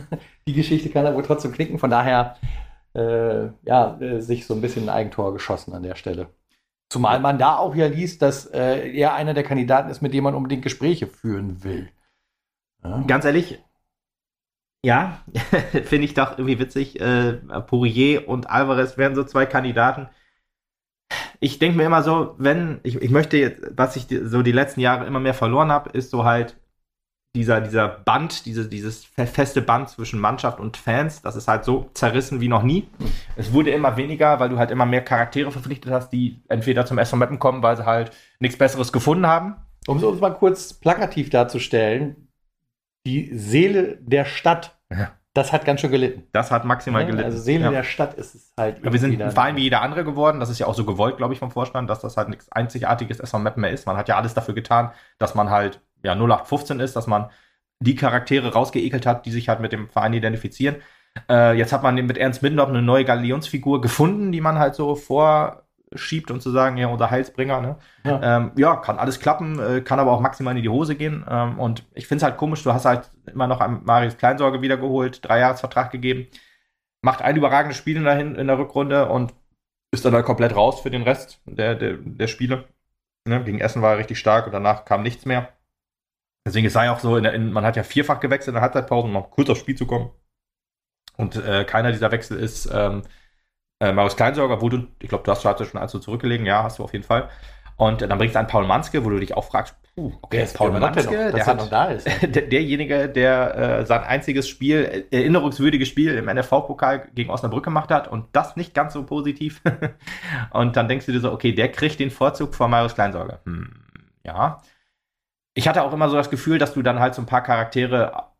die Geschichte kann er wohl trotzdem knicken. Von daher, äh, ja, äh, sich so ein bisschen ein Eigentor geschossen an der Stelle. Zumal man da auch ja liest, dass äh, er einer der Kandidaten ist, mit dem man unbedingt Gespräche führen will. Ja. Ganz ehrlich, ja, finde ich doch irgendwie witzig. Äh, Poirier und Alvarez wären so zwei Kandidaten, ich denke mir immer so, wenn, ich, ich möchte jetzt, was ich so die letzten Jahre immer mehr verloren habe, ist so halt dieser, dieser Band, diese, dieses feste Band zwischen Mannschaft und Fans, das ist halt so zerrissen wie noch nie. Es wurde immer weniger, weil du halt immer mehr Charaktere verpflichtet hast, die entweder zum SV Meppen kommen, weil sie halt nichts Besseres gefunden haben. Um es uns mal kurz plakativ darzustellen, die Seele der Stadt ja. Das hat ganz schön gelitten. Das hat maximal ja, gelitten. Also Seele ja. der Stadt ist es halt. wir sind ein Verein wie jeder andere geworden. Das ist ja auch so gewollt, glaube ich, vom Vorstand, dass das halt nichts Einzigartiges SV Mappen mehr ist. Man hat ja alles dafür getan, dass man halt ja 0815 ist, dass man die Charaktere rausgeekelt hat, die sich halt mit dem Verein identifizieren. Äh, jetzt hat man mit Ernst Middendorf eine neue Galionsfigur gefunden, die man halt so vor schiebt und zu sagen, ja, unser Heilsbringer, ne? Ja, ähm, ja kann alles klappen, äh, kann aber auch maximal in die Hose gehen. Ähm, und ich finde es halt komisch, du hast halt immer noch an Marius Kleinsorge wiedergeholt, drei Jahresvertrag gegeben, macht ein überragendes Spiel in der, in der Rückrunde und ist dann halt komplett raus für den Rest der, der, der Spiele. Ne? Gegen Essen war er richtig stark und danach kam nichts mehr. Deswegen es sei auch so, in der, in, man hat ja vierfach gewechselt in der Halbzeitpause, um noch kurz aufs Spiel zu kommen. Und äh, keiner dieser Wechsel ist ähm, äh, Marius Kleinsorger, wo du, ich glaube, du hast schon eins so zurückgelegen, ja, hast du auf jeden Fall. Und äh, dann bringst du einen Paul Manske, wo du dich auch fragst, puh, okay, der ist Paul Manske, noch, der, hat, da ist. der, derjenige, der äh, sein einziges Spiel, äh, erinnerungswürdiges Spiel im NFV-Pokal gegen Osnabrück gemacht hat und das nicht ganz so positiv. und dann denkst du dir so, okay, der kriegt den Vorzug vor Marius Kleinsorger. Hm, ja. Ich hatte auch immer so das Gefühl, dass du dann halt so ein paar Charaktere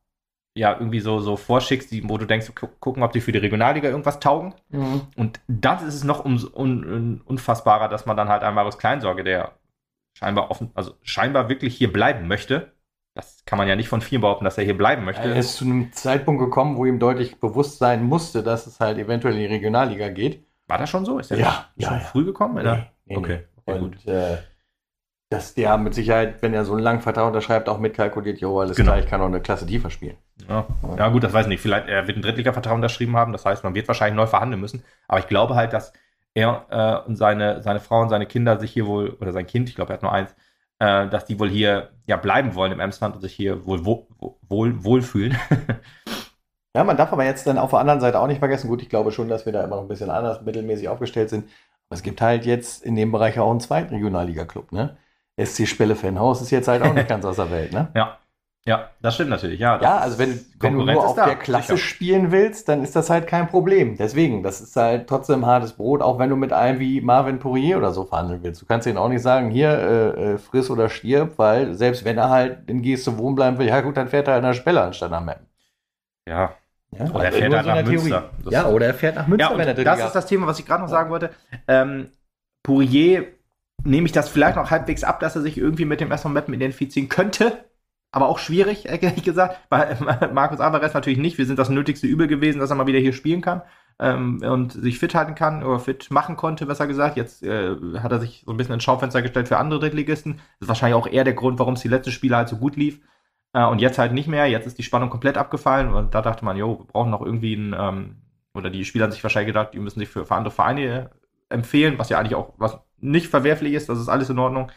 ja irgendwie so, so vorschickst, die, wo du denkst, gu gucken, ob die für die Regionalliga irgendwas taugen. Mhm. Und dann ist es noch um, un, unfassbarer, dass man dann halt einmal aus Kleinsorge, der scheinbar offen, also scheinbar wirklich hier bleiben möchte. Das kann man ja nicht von vielen behaupten, dass er hier bleiben möchte. Er ist zu einem Zeitpunkt gekommen, wo ihm deutlich bewusst sein musste, dass es halt eventuell in die Regionalliga geht. War das schon so? Ist er Ja, schon ja, ja. früh gekommen? oder? nee, okay. nee. okay, gut. Und äh, dass der mit Sicherheit, wenn er so einen langen Vertrag unterschreibt, auch mitkalkuliert, jo, alles Genau. klar, ich kann auch eine Klasse tiefer spielen. Ja. ja, gut, das weiß ich nicht. Vielleicht, er wird einen Drittliga-Vertrag unterschrieben haben. Das heißt, man wird wahrscheinlich neu verhandeln müssen. Aber ich glaube halt, dass er äh, und seine, seine Frau und seine Kinder sich hier wohl, oder sein Kind, ich glaube, er hat nur eins, äh, dass die wohl hier ja bleiben wollen im Emsland und sich hier wohl wo, wo, wohl wohlfühlen. Ja, man darf aber jetzt dann auf der anderen Seite auch nicht vergessen, gut, ich glaube schon, dass wir da immer noch ein bisschen anders mittelmäßig aufgestellt sind. Aber es gibt halt jetzt in dem Bereich auch einen zweiten Regionalliga-Club, ne? SC Spelle-Fanhaus ist jetzt halt auch nicht ganz aus der Welt, ne? ja. Ja, das stimmt natürlich. Ja, das Ja, also wenn, wenn du nur auf da, der Klasse sicher. spielen willst, dann ist das halt kein Problem. Deswegen, das ist halt trotzdem hartes Brot, auch wenn du mit einem wie Marvin Poirier oder so verhandeln willst. Du kannst denen auch nicht sagen, hier, äh, äh, friss oder stirb, weil selbst wenn er halt in Geste wohnen bleiben will, ja gut, dann fährt er in der Spelle anstatt am Mappen. ja. Ja, Oder er also fährt halt so nach der Münster. Das- ja, oder er fährt nach Münster, Ja, wenn er das Drittliga- ist das Thema, was ich gerade noch sagen wollte. Ähm, Pourier nehme ich das vielleicht noch halbwegs ab, dass er sich irgendwie mit dem SV Meppen identifizieren könnte. Aber auch schwierig, ehrlich gesagt. Bei Markus Alvarez natürlich nicht. Wir sind das nötigste Übel gewesen, dass er mal wieder hier spielen kann ähm, und sich fit halten kann oder fit machen konnte, besser gesagt. Jetzt äh, hat er sich so ein bisschen ins Schaufenster gestellt für andere Drittligisten. Das ist wahrscheinlich auch eher der Grund, warum es die letzten Spiele halt so gut lief. Äh, und jetzt halt nicht mehr. Jetzt ist die Spannung komplett abgefallen. Und da dachte man, jo, wir brauchen noch irgendwie einen, ähm, oder die Spieler haben sich wahrscheinlich gedacht, die müssen sich für, für andere Vereine empfehlen, was ja eigentlich auch was nicht verwerflich ist. Das ist alles in Ordnung.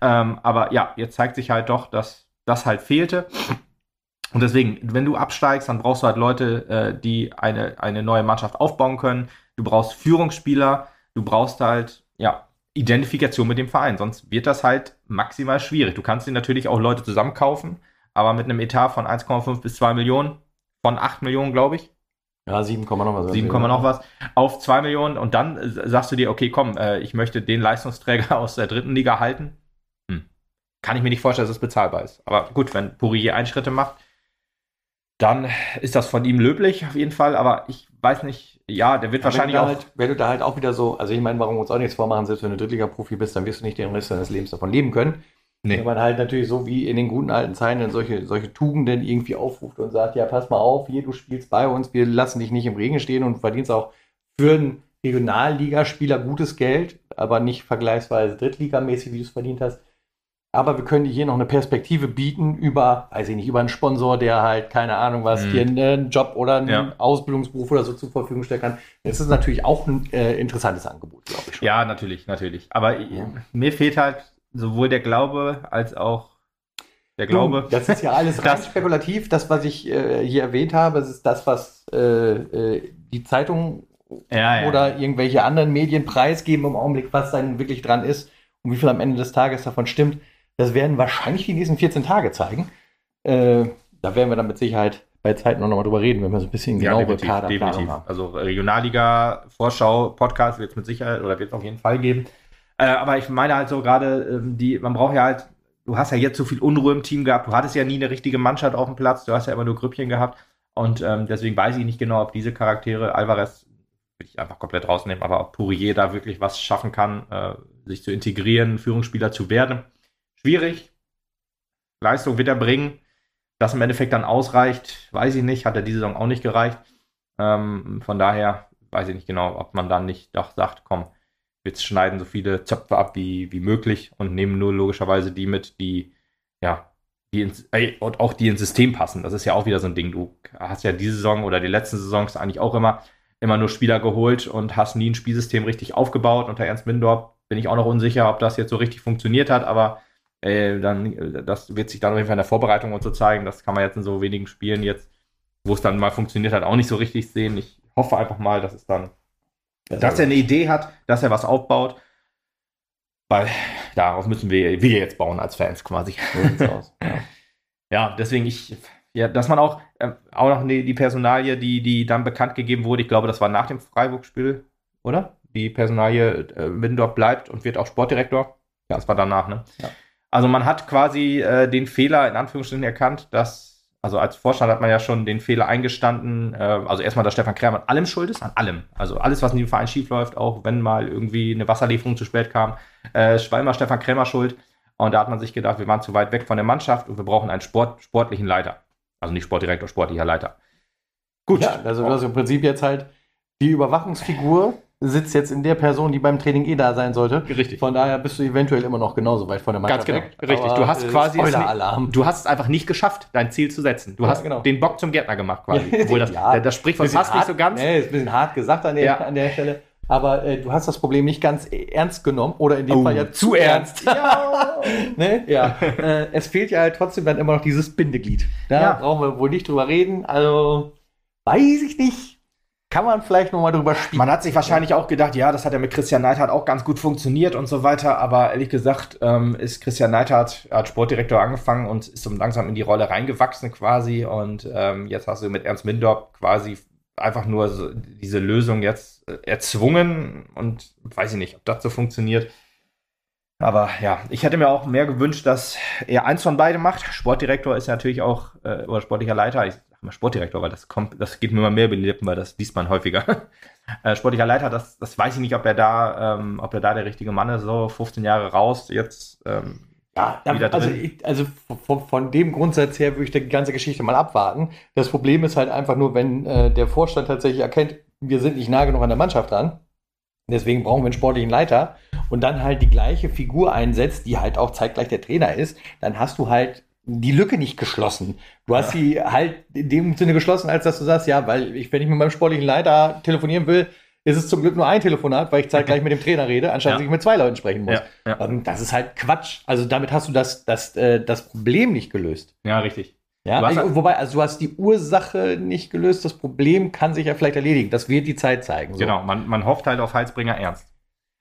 Ähm, aber ja, jetzt zeigt sich halt doch, dass das halt fehlte. Und deswegen, wenn du absteigst, dann brauchst du halt Leute, äh, die eine, eine neue Mannschaft aufbauen können. Du brauchst Führungsspieler, du brauchst halt, ja, Identifikation mit dem Verein. Sonst wird das halt maximal schwierig. Du kannst dir natürlich auch Leute zusammenkaufen, aber mit einem Etat von 1,5 bis 2 Millionen, von 8 Millionen, glaube ich, Ja, 7, noch was. 7, noch was, auf 2 Millionen und dann äh, sagst du dir, okay, komm, äh, ich möchte den Leistungsträger aus der dritten Liga halten. Kann ich mir nicht vorstellen, dass es bezahlbar ist. Aber gut, wenn Pourier Einschritte macht, dann ist das von ihm löblich auf jeden Fall. Aber ich weiß nicht, ja, der wird wahrscheinlich wenn auch. halt, wenn du da halt auch wieder so, also ich meine, warum wir uns auch nichts vormachen, selbst wenn du Drittliga-Profi bist, dann wirst du nicht den Rest deines Lebens davon leben können. Nee. Wenn man halt natürlich so wie in den guten alten Zeiten dann solche, solche Tugenden irgendwie aufruft und sagt, ja, pass mal auf, hier, du spielst bei uns, wir lassen dich nicht im Regen stehen und verdienst auch für einen Regionalligaspieler gutes Geld, aber nicht vergleichsweise Drittligamäßig, wie du es verdient hast. Aber wir können hier noch eine Perspektive bieten über, weiß ich nicht, über einen Sponsor, der halt, keine Ahnung was, Mhm. dir einen Job oder einen Ja. Ausbildungsberuf oder so zur Verfügung stellen kann. Das ist natürlich auch ein äh, interessantes Angebot, glaube ich schon. Ja, natürlich, natürlich. Aber Ja. mir fehlt halt sowohl der Glaube als auch der Glaube. Das ist ja alles rein Das- spekulativ. Das, was ich äh, hier erwähnt habe, das ist das, was äh, äh, die Zeitung ja. oder irgendwelche anderen Medien preisgeben im Augenblick, was dann wirklich dran ist und wie viel am Ende des Tages davon stimmt. Das werden wahrscheinlich die nächsten 14 Tage zeigen. Äh, da werden wir dann mit Sicherheit bei Zeiten noch mal drüber reden, wenn wir so ein bisschen Ja, genauere Kaderplanung definitiv. haben. Also Regionalliga, Vorschau, Podcast wird es mit Sicherheit oder wird es auf jeden Fall geben. Äh, aber ich meine halt so gerade, ähm, die, man braucht ja halt, du hast ja jetzt so viel Unruhe im Team gehabt, du hattest ja nie eine richtige Mannschaft auf dem Platz, du hast ja immer nur Grüppchen gehabt. Und ähm, deswegen weiß ich nicht genau, ob diese Charaktere, Alvarez würde ich einfach komplett rausnehmen, aber ob Pourier da wirklich was schaffen kann, äh, sich zu integrieren, Führungsspieler zu werden. Schwierig. Leistung wird er bringen. Das im Endeffekt dann ausreicht, weiß ich nicht. Hat er diese Saison auch nicht gereicht. Ähm, von daher weiß ich nicht genau, ob man dann nicht doch sagt, komm, wir schneiden so viele Zöpfe ab wie, wie möglich und nehmen nur logischerweise die mit, die, ja, die ins, ey, und auch die ins System passen. Das ist ja auch wieder so ein Ding. Du hast ja diese Saison oder die letzten Saisons eigentlich auch immer, immer nur Spieler geholt und hast nie ein Spielsystem richtig aufgebaut. Unter Ernst Mindorp bin ich auch noch unsicher, ob das jetzt so richtig funktioniert hat, aber äh, dann, äh, das wird sich dann auf jeden Fall in der Vorbereitung und so zeigen. Das kann man jetzt in so wenigen Spielen jetzt, wo es dann mal funktioniert hat, auch nicht so richtig sehen. Ich hoffe einfach mal, dass es dann, dass er eine Idee hat, dass er was aufbaut. Weil darauf müssen wir, wir jetzt bauen als Fans quasi. So aus. Ja. Ja, deswegen ich, ja, dass man auch, äh, auch noch die, die Personalie, die, die dann bekannt gegeben wurde, ich glaube, das war nach dem Freiburg-Spiel, oder? Die Personalie, äh, Windorf bleibt und wird auch Sportdirektor. Ja, das war danach, ne? Ja. Also man hat quasi äh, den Fehler in Anführungsstrichen erkannt, dass, also als Vorstand hat man ja schon den Fehler eingestanden, äh, also erstmal, dass Stefan Krämer an allem schuld ist, an allem. Also alles, was in dem Verein schief läuft, auch wenn mal irgendwie eine Wasserlieferung zu spät kam, äh, war Stefan Krämer schuld. Und da hat man sich gedacht, wir waren zu weit weg von der Mannschaft und wir brauchen einen Sport, sportlichen Leiter. Also nicht Sportdirektor, sportlicher Leiter. Gut. Ja, also du hast im Prinzip jetzt halt die Überwachungsfigur sitzt jetzt in der Person, die beim Training eh da sein sollte. Richtig. Von daher bist du eventuell immer noch genauso weit von der Mannschaft Ganz genau. Richtig. du hast äh, quasi Alarm. du hast es einfach nicht geschafft, dein Ziel zu setzen. Du ja, hast genau. den Bock zum Gärtner gemacht quasi. Obwohl das, ja, das Sprichwort passt nicht so ganz. Nee, ist ein bisschen hart gesagt an der, ja. an der Stelle. Aber äh, du hast das Problem nicht ganz ernst genommen oder in dem oh, Fall ja zu ernst. Ja. ne? ja. äh, es fehlt ja halt trotzdem dann immer noch dieses Bindeglied. Da brauchen wir wohl nicht drüber reden. Also weiß ich nicht kann man vielleicht nochmal drüber spielen. Man hat sich wahrscheinlich auch gedacht, ja, das hat ja mit Christian Neidhardt auch ganz gut funktioniert und so weiter, aber ehrlich gesagt ähm, ist Christian Neidhardt als Sportdirektor angefangen und ist so langsam in die Rolle reingewachsen quasi und ähm, jetzt hast du mit Ernst Mindorp quasi einfach nur so diese Lösung jetzt äh, erzwungen und weiß ich nicht, ob das so funktioniert. Aber ja, ich hätte mir auch mehr gewünscht, dass er eins von beiden macht. Sportdirektor ist natürlich auch, äh, oder sportlicher Leiter, ich mal Sportdirektor, weil das kommt, das geht mir immer mehr über die Lippen, weil das liest man häufiger. äh, sportlicher Leiter, das, das weiß ich nicht, ob er da, ähm, ob er da der richtige Mann ist, so 15 Jahre raus, jetzt ähm, ja, wieder also. Ich, also von, von, dem Grundsatz her würde ich die ganze Geschichte mal abwarten. Das Problem ist halt einfach nur, wenn äh, der Vorstand tatsächlich erkennt, wir sind nicht nah genug an der Mannschaft dran, Deswegen brauchen wir einen sportlichen Leiter und dann halt die gleiche Figur einsetzt, die halt auch zeitgleich der Trainer ist, dann hast du halt die Lücke nicht geschlossen. Du hast ja. sie halt in dem Sinne geschlossen, als dass du sagst, ja, weil ich, wenn ich mit meinem sportlichen Leiter telefonieren will, ist es zum Glück nur ein Telefonat, weil ich zeitgleich mit dem Trainer rede, anstatt ja. dass ich mit zwei Leuten sprechen muss. Ja, ja. Das ist halt Quatsch. Also damit hast du das, das, äh, das Problem nicht gelöst. Ja, richtig. Ja, also, wobei, also du hast die Ursache nicht gelöst, das Problem kann sich ja vielleicht erledigen. Das wird die Zeit zeigen. So. Genau, man, man hofft halt auf Heilsbringer Ernst.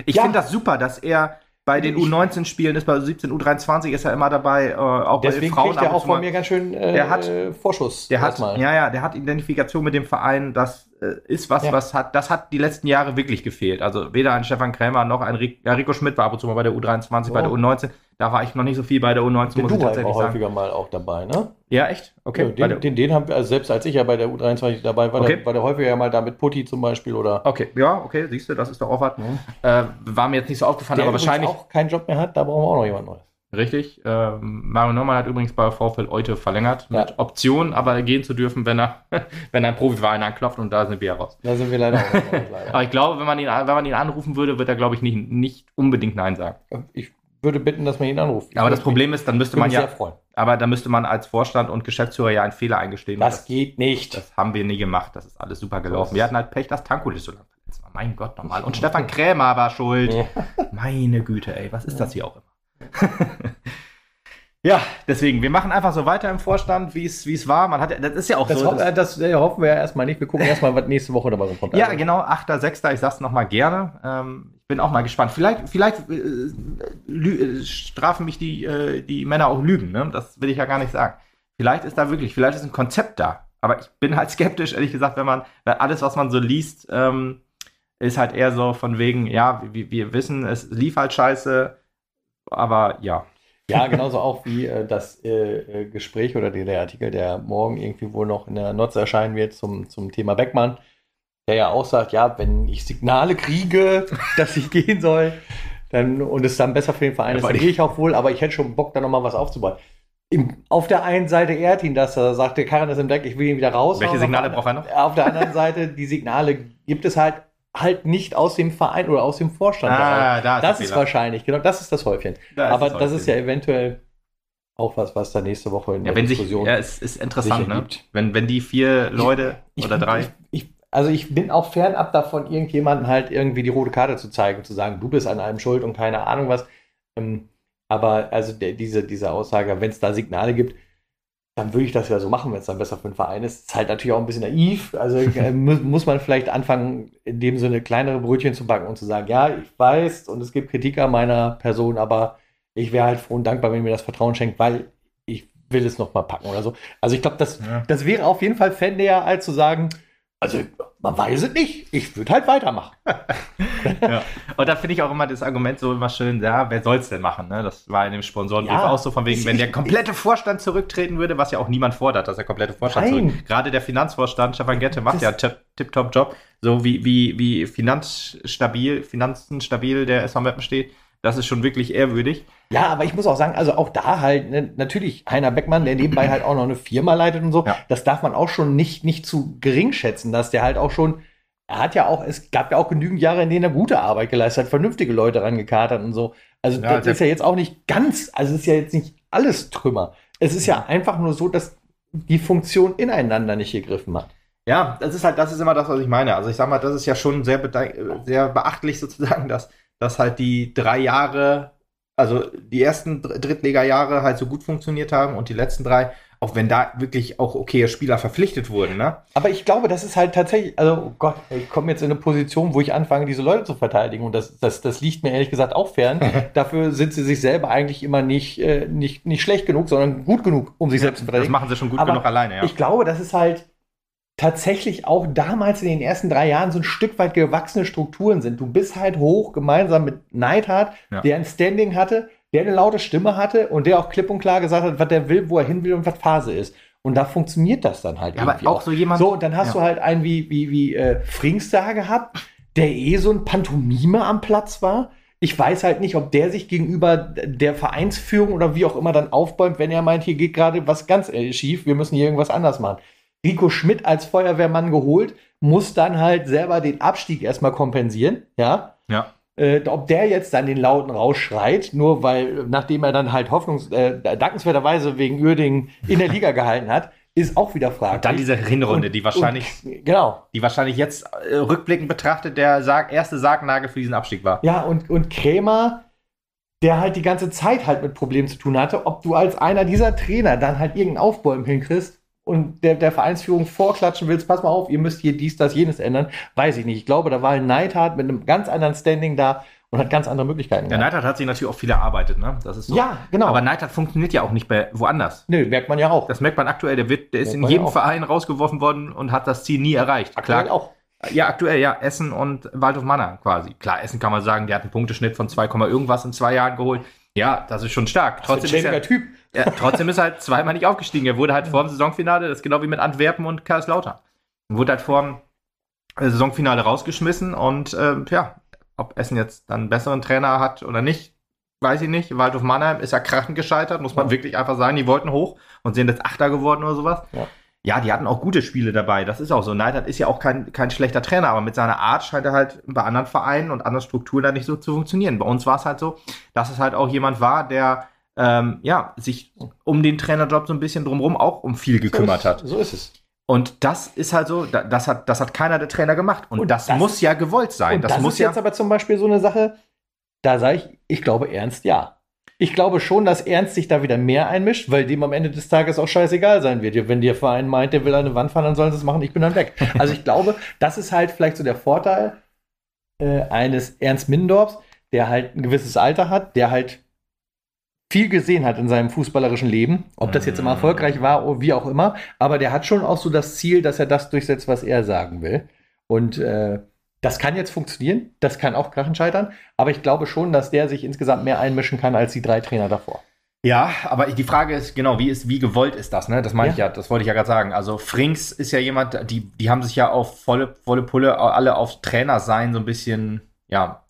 Ich finde das super, dass er bei den U19-Spielen ist, bei U17, U23 ist er immer dabei, äh, auch Deswegen bei den Frauen. Kriegt er auch von mir ganz schön äh, der hat, Vorschuss. Der hat, ja, ja, der hat Identifikation mit dem Verein, das äh, ist was, ja. was hat, das hat die letzten Jahre wirklich gefehlt. Also weder ein Stefan Krämer noch ein Rico Schmidt war ab und zu mal bei der U23, oh. bei der U19. Da war ich noch nicht so viel bei der U19, den muss ich tatsächlich war häufiger mal auch dabei, ne? Ja, echt? Okay. Ja, den, den, den, haben wir, also selbst als ich ja bei der U23 dabei war, okay. der, war der häufiger mal da mit Putti zum Beispiel oder. Okay, ja, okay, siehst du, das ist doch auch was. Mhm. Äh, war mir jetzt nicht so aufgefallen, der aber wahrscheinlich. auch keinen Job mehr hat, da brauchen wir auch noch jemand Neues. Richtig. Ähm, Mario Neumann hat übrigens bei Vorfeld heute verlängert ja. mit Option, aber gehen zu dürfen, wenn er, wenn ein Profiverein anklopft und da sind wir ja raus. Da sind wir leider auch raus, leider. aber ich glaube, wenn man ihn, wenn man ihn anrufen würde, wird er, glaube ich, nicht, nicht unbedingt Nein sagen. Ich würde bitten, dass man ihn anruft. Ich aber das Problem ist, dann müsste man ja. Aber da müsste man als Vorstand und Geschäftsführer ja einen Fehler eingestehen. Das, das, geht nicht. Das haben wir nie gemacht. Das ist alles super gelaufen. Wir hatten halt Pech, dass Tankulis so lange verletzt war. Mein Gott, nochmal. Und Stefan Krämer war schuld. Meine Güte, ey, was ist das hier auch immer? Ja, deswegen, wir machen einfach so weiter im Vorstand, wie es war. Man hat, das ist ja auch das so. Ho das, das äh, hoffen wir ja erstmal nicht. Wir gucken erstmal, was nächste Woche dabei kommt. Ja, also. genau, 8.6. Ich sag's nochmal gerne. Ähm, bin auch mal gespannt. Vielleicht, vielleicht äh, äh, strafen mich die, äh, die Männer auch Lügen, ne? Das will ich ja gar nicht sagen. Vielleicht ist da wirklich, vielleicht ist ein Konzept da. Aber ich bin halt skeptisch, ehrlich gesagt, wenn man, weil alles, was man so liest, ähm, ist halt eher so von wegen, ja, wir, wir wissen, es lief halt scheiße, aber ja. Ja, genauso auch wie äh, das äh, äh, Gespräch oder der, der, Artikel, der morgen irgendwie wohl noch in der Notz erscheinen wird zum, zum Thema Beckmann, der ja auch sagt, ja, wenn ich Signale kriege, dass ich gehen soll, dann und es dann besser für den Verein ist, dann gehe ich auch wohl, aber ich hätte schon Bock, da nochmal was aufzubauen. Im, auf der einen Seite ehrt ihn das, er sagt, der Karren ist im Deck, ich will ihn wieder raus. Welche Signale braucht er noch? Auf der anderen Seite, die Signale gibt es halt halt nicht aus dem Verein oder aus dem Vorstand. Ah, da ist das ist wahrscheinlich, genau, das ist das Häufchen. Da Aber das, das ist ja eventuell auch was, was da nächste Woche in ja, der Diskussion. Sich, ja, es ist interessant, ne? Wenn, wenn die vier Leute ich, oder drei. Ich, ich, also ich bin auch fernab davon, irgendjemanden halt irgendwie die rote Karte zu zeigen, zu sagen, du bist an einem schuld und keine Ahnung was. Ähm, aber also der, diese, diese Aussage, wenn es da Signale gibt, dann würde ich das ja so machen, wenn es dann besser für den Verein ist. Ist halt natürlich auch ein bisschen naiv. Also äh, muss man vielleicht anfangen, in dem Sinne kleinere Brötchen zu backen und zu sagen, ja, ich weiß und es gibt Kritik an meiner Person, aber ich wäre halt froh und dankbar, wenn mir das Vertrauen schenkt, weil ich will es noch mal packen oder so. Also ich glaube, das, ja. das wäre auf jeden Fall fan näher, als zu sagen, also man weiß es nicht. Ich würde halt weitermachen. ja. Und da finde ich auch immer das Argument so immer schön, ja, wer soll es denn machen? Ne? Das war in dem Sponsorenbrief ja, auch so von wegen, wenn der komplette Vorstand zurücktreten würde, was ja auch niemand fordert, dass der komplette Vorstand Nein. zurück. Gerade der Finanzvorstand, Stefan Gette, macht das ja einen Tip-Top-Job, so wie, wie, wie finanzstabil, finanzenstabil der SV Meppen steht. Das ist schon wirklich ehrwürdig. Ja, aber ich muss auch sagen, also auch da halt, ne, natürlich Heiner Beckmann, der nebenbei halt auch noch eine Firma leitet und so, ja. das darf man auch schon nicht, nicht zu gering schätzen, dass der halt auch schon, er hat ja auch, es gab ja auch genügend Jahre, in denen er gute Arbeit geleistet hat, vernünftige Leute rangekatert und so. Also ja, das ist ja jetzt auch nicht ganz, also es ist ja jetzt nicht alles Trümmer. Es ist ja einfach nur so, dass die Funktion ineinander nicht gegriffen hat. Ja, das ist halt, das ist immer das, was ich meine. Also ich sag mal, das ist ja schon sehr, sehr beachtlich sozusagen, dass dass halt die drei Jahre, also die ersten Drittliga-Jahre halt so gut funktioniert haben und die letzten drei, auch wenn da wirklich auch okaye Spieler verpflichtet wurden, ne? Aber ich glaube, das ist halt tatsächlich, also oh Gott, ich komme jetzt in eine Position, wo ich anfange, diese Leute zu verteidigen und das, das, das liegt mir ehrlich gesagt auch fern. Dafür sind sie sich selber eigentlich immer nicht, äh, nicht, nicht schlecht genug, sondern gut genug, um sich ja, selbst zu verteidigen. Das machen sie schon gut Aber genug alleine, ja. Ich glaube, das ist halt, tatsächlich auch damals in den ersten drei Jahren so ein Stück weit gewachsene Strukturen sind. Du bist halt hoch gemeinsam mit Neidhardt, ja. der ein Standing hatte, der eine laute Stimme hatte und der auch klipp und klar gesagt hat, was der will, wo er hin will und was Phase ist. Und da funktioniert das dann halt. Ja, aber auch, auch, so jemand. So, und dann hast ja. du halt einen wie, wie, wie äh, Frings da gehabt, der eh so ein Pantomime am Platz war. Ich weiß halt nicht, ob der sich gegenüber der Vereinsführung oder wie auch immer dann aufbäumt, wenn er meint, hier geht gerade was ganz äh, schief, wir müssen hier irgendwas anders machen. Rico Schmidt als Feuerwehrmann geholt, muss dann halt selber den Abstieg erstmal kompensieren, ja. Ja. Äh, ob der jetzt dann den Lauten rausschreit, nur weil, nachdem er dann halt hoffnungs-, äh, dankenswerterweise wegen Uerdingen in der Liga gehalten hat, ist auch wieder fraglich. Und dann diese Hinrunde, die wahrscheinlich, und, genau. die wahrscheinlich jetzt äh, rückblickend betrachtet der Sarg, erste Sargnagel für diesen Abstieg war. Ja, und, und Krämer, der halt die ganze Zeit halt mit Problemen zu tun hatte, ob du als einer dieser Trainer dann halt irgendeinen Aufbäumen hinkriegst, und der, der Vereinsführung vorklatschen willst, pass mal auf, ihr müsst hier dies, das, jenes ändern, weiß ich nicht. Ich glaube, da war ein Neidhardt mit einem ganz anderen Standing da und hat ganz andere Möglichkeiten. Der Neidhardt hat sich natürlich auch viel erarbeitet, ne? Das ist so. Ja, genau. Aber Neidhardt funktioniert ja auch nicht bei woanders. Nö, merkt man ja auch. Das merkt man aktuell. Der, wird, der ist in jedem Verein rausgeworfen worden und hat das Ziel nie erreicht. Aktuell Klar, auch. Ja, aktuell, ja. Essen und Waldhof Manner quasi. Klar, Essen kann man sagen, der hat einen Punkteschnitt von 2, irgendwas in zwei Jahren geholt. Ja, das ist schon stark. Trotzdem ist, er, typ. Ja, trotzdem ist er halt zweimal nicht aufgestiegen. Er wurde halt vor dem Saisonfinale, das ist genau wie mit Antwerpen und Karlslautern. Wurde halt vor dem äh, Saisonfinale rausgeschmissen und äh, ja, ob Essen jetzt dann einen besseren Trainer hat oder nicht, weiß ich nicht. Waldhof Mannheim ist ja krachend gescheitert, muss man ja. wirklich einfach sagen. Die wollten hoch und sind jetzt Achter geworden oder sowas. Ja. ja. die hatten auch gute Spiele dabei. Das ist auch so. Neidhardt ist ja auch kein, kein schlechter Trainer, aber mit seiner Art scheint er halt bei anderen Vereinen und anderen Strukturen da nicht so zu funktionieren. Bei uns war es halt so, dass es halt auch jemand war, der ähm, ja, sich um den Trainerjob so ein bisschen drumherum auch um viel gekümmert so ist, hat. So ist es. Und das ist halt so, das hat, das hat keiner der Trainer gemacht. Und, und das, das, muss ja gewollt sein. Das, das muss ist ja jetzt aber zum Beispiel so eine Sache, da sage ich, ich glaube ernst ja. Ich glaube schon, dass Ernst sich da wieder mehr einmischt, weil dem am Ende des Tages auch scheißegal sein wird. Wenn der Verein meint, der will eine Wand fahren, dann sollen sie es machen, ich bin dann weg. Also ich glaube, das ist halt vielleicht so der Vorteil äh, eines Ernst Mindorps, der halt ein gewisses Alter hat, der halt viel gesehen hat in seinem fußballerischen Leben. Ob das jetzt immer erfolgreich war oder wie auch immer. Aber der hat schon auch so das Ziel, dass er das durchsetzt, was er sagen will. Und äh, das kann jetzt funktionieren. Das kann auch krachen scheitern. Aber ich glaube schon, dass der sich insgesamt mehr einmischen kann als die drei Trainer davor. Ja, aber die Frage ist, genau, wie ist, wie gewollt ist das, ne? Das meine ja. ich ja, das wollte ich ja gerade sagen. Also Frings ist ja jemand, die, die haben sich ja auf volle, volle Pulle alle auf Trainer sein so ein bisschen, ja,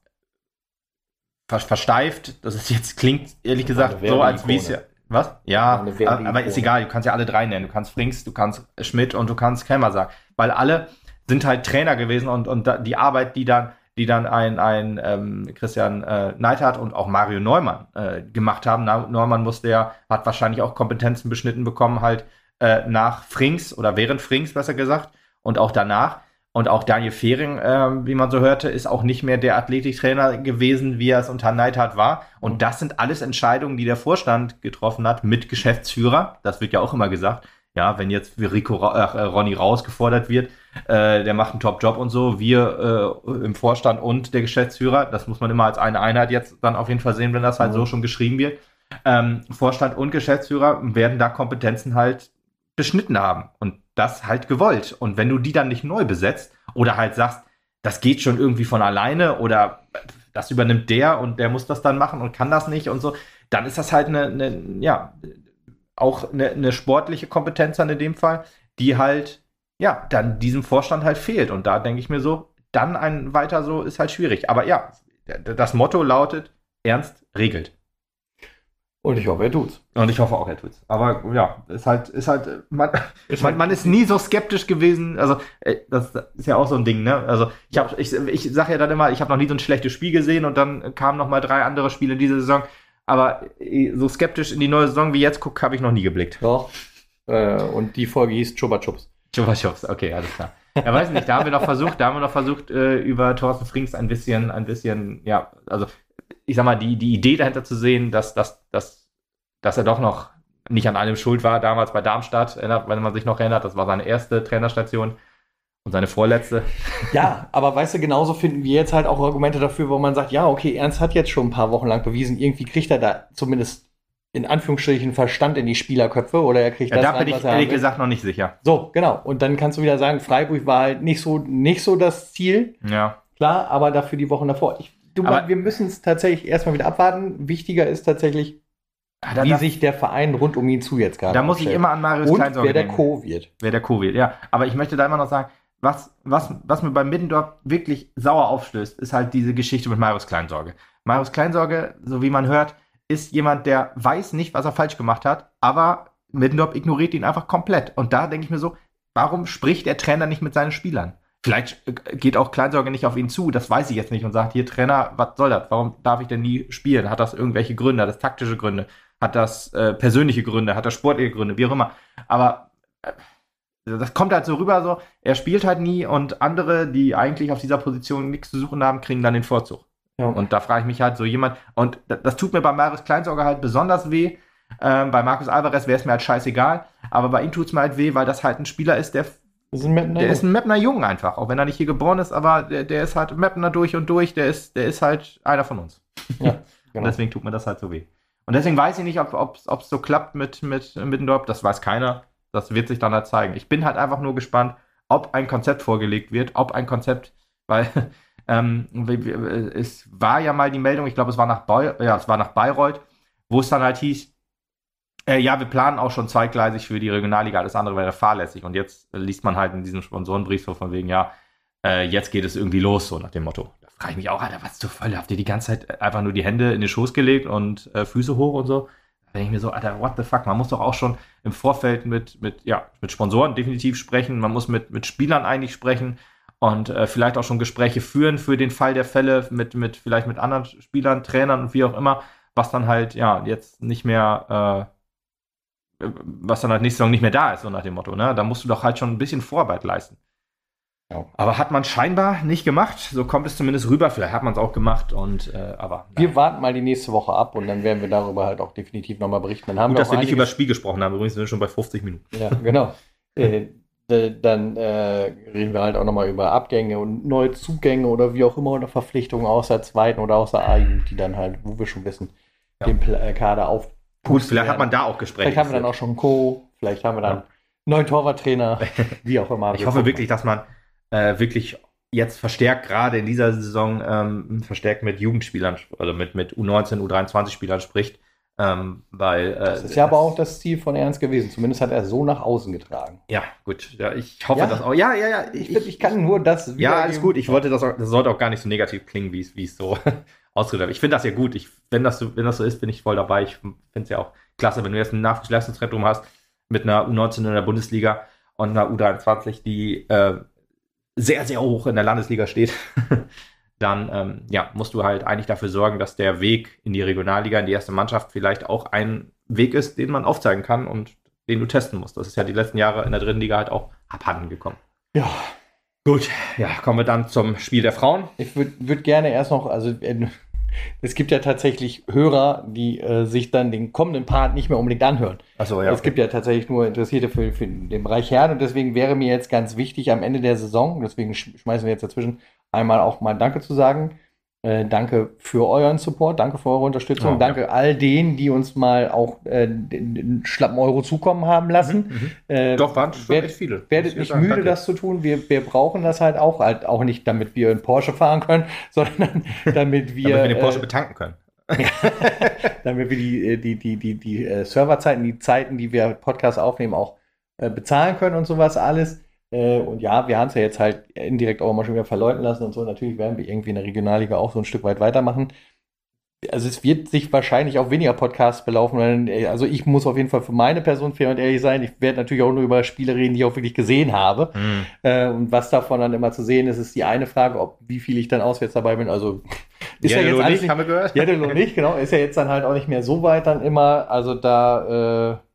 versteift. Das ist jetzt klingt ehrlich gesagt so, als wie es ja. Was? Ja, aber ist egal, du kannst ja alle drei nennen. Du kannst Frings, du kannst Schmidt und du kannst Kemmer sagen. Weil alle sind halt Trainer gewesen und, und die Arbeit, die dann, die dann ein, ein ähm, Christian äh, Neidhardt und auch Mario Neumann äh, gemacht haben. Neumann musste ja, hat wahrscheinlich auch Kompetenzen beschnitten bekommen, halt äh, nach Frings oder während Frings, besser gesagt, und auch danach. Und auch Daniel Fehring, äh, wie man so hörte, ist auch nicht mehr der Athletiktrainer gewesen, wie er es unter Neidhardt war. Und das sind alles Entscheidungen, die der Vorstand getroffen hat mit Geschäftsführer. Das wird ja auch immer gesagt. Ja, wenn jetzt Rico, äh, Ronny rausgefordert wird, äh, der macht einen Top-Job und so, wir äh, im Vorstand und der Geschäftsführer, das muss man immer als eine Einheit jetzt dann auf jeden Fall sehen, wenn das halt mhm. so schon geschrieben wird. Ähm, Vorstand und Geschäftsführer werden da Kompetenzen halt beschnitten haben. Und das halt gewollt. Und wenn du die dann nicht neu besetzt oder halt sagst, das geht schon irgendwie von alleine oder das übernimmt der und der muss das dann machen und kann das nicht und so, dann ist das halt eine, eine ja, auch eine, eine sportliche Kompetenz dann in dem Fall, die halt, ja, dann diesem Vorstand halt fehlt. Und da denke ich mir so, dann ein weiter so ist halt schwierig. Aber ja, das Motto lautet, Ernst regelt. Und ich hoffe, er tut's. Und ich hoffe auch, er tut's. Aber ja, ist halt, ist halt, man, ist man, man ist nie so skeptisch gewesen. Also, äh, das ist ja auch so ein Ding, ne? Also, ich habe, ich, ich sage ja dann immer, ich habe noch nie so ein schlechtes Spiel gesehen und dann kamen noch mal drei andere Spiele in dieser Saison. Aber äh, so skeptisch in die neue Saison wie jetzt guck, habe ich noch nie geblickt. Doch. Äh, und die Folge hieß Chuba Chups. Chuba Chups, okay, alles klar. Ja, weiß nicht, da haben wir noch versucht, da haben wir noch versucht, äh, über Thorsten Frings ein bisschen, ein bisschen, ja, also ich sag mal, die, die Idee dahinter zu sehen, dass, dass, dass, dass er doch noch nicht an allem schuld war, damals bei Darmstadt, wenn man sich noch erinnert, das war seine erste Trainerstation und seine vorletzte. Ja, aber weißt du, genauso finden wir jetzt halt auch Argumente dafür, wo man sagt, ja, okay, Ernst hat jetzt schon ein paar Wochen lang bewiesen, irgendwie kriegt er da zumindest in Anführungsstrichen Verstand in die Spielerköpfe oder er kriegt ja, das da bin ich ehrlich gesagt noch nicht sicher. So, genau. Und dann kannst du wieder sagen, Freiburg war halt nicht so, nicht so das Ziel. Ja. Klar, aber dafür die Wochen davor. Ich, du, aber wir müssen es tatsächlich erstmal wieder abwarten. Wichtiger ist tatsächlich, ah, da, wie sich der Verein rund um ihn zu jetzt gerade Da muss ich immer an Marius Und wer der Co. wird. Wer der Co. wird, ja. Aber ich möchte da immer noch sagen, was, was, was mir beim Middendorf wirklich sauer aufstößt, ist halt diese Geschichte mit Marius Kleinsorge. Marius Kleinsorge, so wie man hört, ist jemand, der weiß nicht, was er falsch gemacht hat, aber Middendorf ignoriert ihn einfach komplett. Und da denke ich mir so, warum spricht der Trainer nicht mit seinen Spielern? Vielleicht äh, geht auch Kleinsorge nicht auf ihn zu, das weiß ich jetzt nicht und sagt, hier Trainer, was soll das? Warum darf ich denn nie spielen? Hat das irgendwelche Gründe? Hat das taktische Gründe? Hat das äh, persönliche Gründe? Hat das sportliche Gründe? Wie auch immer. Aber äh, das kommt halt so rüber, so, er spielt halt nie und andere, die eigentlich auf dieser Position nichts zu suchen haben, kriegen dann den Vorzug. Ja. Und da frage ich mich halt so jemand, und das tut mir bei Marius Kleinsorger halt besonders weh. Ähm, bei Markus Alvarez wäre es mir halt scheißegal, aber bei ihm tut es mir halt weh, weil das halt ein Spieler ist, der ist der ist ein Mapner Jung einfach, auch wenn er nicht hier geboren ist, aber der, der ist halt Mapner durch und durch, der ist, der ist halt einer von uns. Ja, genau. und deswegen tut mir das halt so weh. Und deswegen weiß ich nicht, ob es so klappt mit, mit Middendorf, das weiß keiner. Das wird sich dann halt zeigen. Ich bin halt einfach nur gespannt, ob ein Konzept vorgelegt wird, ob ein Konzept, weil ähm, es war ja mal die Meldung, ich glaube, es war nach Bay ja, es war nach Bayreuth, wo es dann halt hieß, äh, ja, wir planen auch schon zweigleisig für die Regionalliga, alles andere wäre fahrlässig. Und jetzt liest man halt in diesem Sponsorenbrief so von wegen, ja, äh, jetzt geht es irgendwie los, so nach dem Motto. Da frage ich mich auch, Alter, was zur Hölle? Habt ihr die ganze Zeit einfach nur die Hände in den Schoß gelegt und äh, Füße hoch und so? Da denke ich mir so, Alter, what the fuck? Man muss doch auch schon im Vorfeld mit, mit, ja, mit Sponsoren definitiv sprechen. Man muss mit, mit Spielern eigentlich sprechen und äh, vielleicht auch schon Gespräche führen für den Fall der Fälle mit, mit vielleicht mit anderen Spielern, Trainern und wie auch immer, was dann halt, ja, jetzt nicht mehr, äh, was dann halt nächste Saison nicht mehr da ist, so nach dem Motto, ne? Da musst du doch halt schon ein bisschen Vorarbeit leisten. Ja. Aber hat man scheinbar nicht gemacht. So kommt es zumindest rüber. Vielleicht hat man es auch gemacht. Und äh, aber nein. wir warten mal die nächste Woche ab und dann werden wir darüber halt auch definitiv nochmal berichten. Dann haben Gut, wir dass wir nicht über das Spiel gesprochen haben. Übrigens sind wir schon bei 50 Minuten. Ja, genau. äh, dann äh, reden wir halt auch nochmal über Abgänge und neue Zugänge oder wie auch immer oder Verpflichtungen aus der zweiten oder aus der A-Jugend, die dann halt, wo wir schon wissen, ja. den äh, Kader auf. Gut, vielleicht werden. hat man da auch Gespräche. Vielleicht haben wir dann auch schon Co. Vielleicht haben wir dann ja. neuen Torwarttrainer, wie auch immer. Ich hoffe wirklich, dass man äh, wirklich jetzt verstärkt, gerade in dieser Saison, ähm, verstärkt mit Jugendspielern, also mit, mit U19, U23-Spielern spricht. Ähm, weil, äh, das ist ja aber auch das Ziel von Ernst gewesen. Zumindest hat er so nach außen getragen. Ja, gut. Ja, ich hoffe ja, das auch. Ja, ja, ja. Ich, ich, ich kann nur das. Ja, alles gut. Ich wollte das auch, das sollte auch gar nicht so negativ klingen, wie es, so ausgedrückt habe. Ich finde das ja gut. Ich, wenn, das so, wenn das so ist, bin ich voll dabei. Ich finde es ja auch klasse, wenn du jetzt ein Nachwuchsleistungszentrum hast mit einer U19 in der Bundesliga und einer U23, die äh, sehr, sehr hoch in der Landesliga steht, dann ähm, ja, musst du halt eigentlich dafür sorgen, dass der Weg in die Regionalliga, in die erste Mannschaft vielleicht auch ein Weg ist, den man aufzeigen kann und den du testen musst. Das ist ja die letzten Jahre in der dritten Liga halt auch abhanden gekommen. Ja. Gut, ja, kommen wir dann zum Spiel der Frauen. Ich würde würd gerne erst noch, also äh, es gibt ja tatsächlich Hörer, die äh, sich dann den kommenden Part nicht mehr unbedingt anhören. Achso, ja. Es gibt ja tatsächlich nur Interessierte für, für den Bereich Herren und deswegen wäre mir jetzt ganz wichtig am Ende der Saison, deswegen schmeißen wir jetzt dazwischen, einmal auch mal Danke zu sagen. Äh, danke für euren Support, danke für eure Unterstützung, Ja, danke all denen, die uns mal auch äh, den, schlappen Euro zukommen haben lassen. Äh, Mhm, Doch, waren schon werd- echt viele. Werdet nicht sagen, müde, danke. das zu tun. Wir, wir brauchen das halt auch, halt auch nicht, damit wir einen Porsche fahren können, sondern damit wir, Damit wir den Porsche äh, betanken können. damit wir die, äh, die, die, die, die äh, Serverzeiten, die Zeiten, die wir Podcasts aufnehmen, auch äh, bezahlen können und sowas alles. Äh, und ja, wir haben es ja jetzt halt indirekt auch mal schon wieder verleuten lassen und so. Natürlich werden wir irgendwie in der Regionalliga auch so ein Stück weit weitermachen. Also es wird sich wahrscheinlich auf weniger Podcasts belaufen. weil, äh, Also ich muss auf jeden Fall für meine Person fair und ehrlich sein. Ich werde natürlich auch nur über Spiele reden, die ich auch wirklich gesehen habe. Mhm. Äh, und was davon dann immer zu sehen ist, ist die eine Frage, ob wie viel ich dann auswärts dabei bin. Also ist ja, Jelle jetzt alles nicht, haben wir gehört. ja, nicht, genau. Ist ja jetzt dann halt auch nicht mehr so weit dann immer. Also da äh,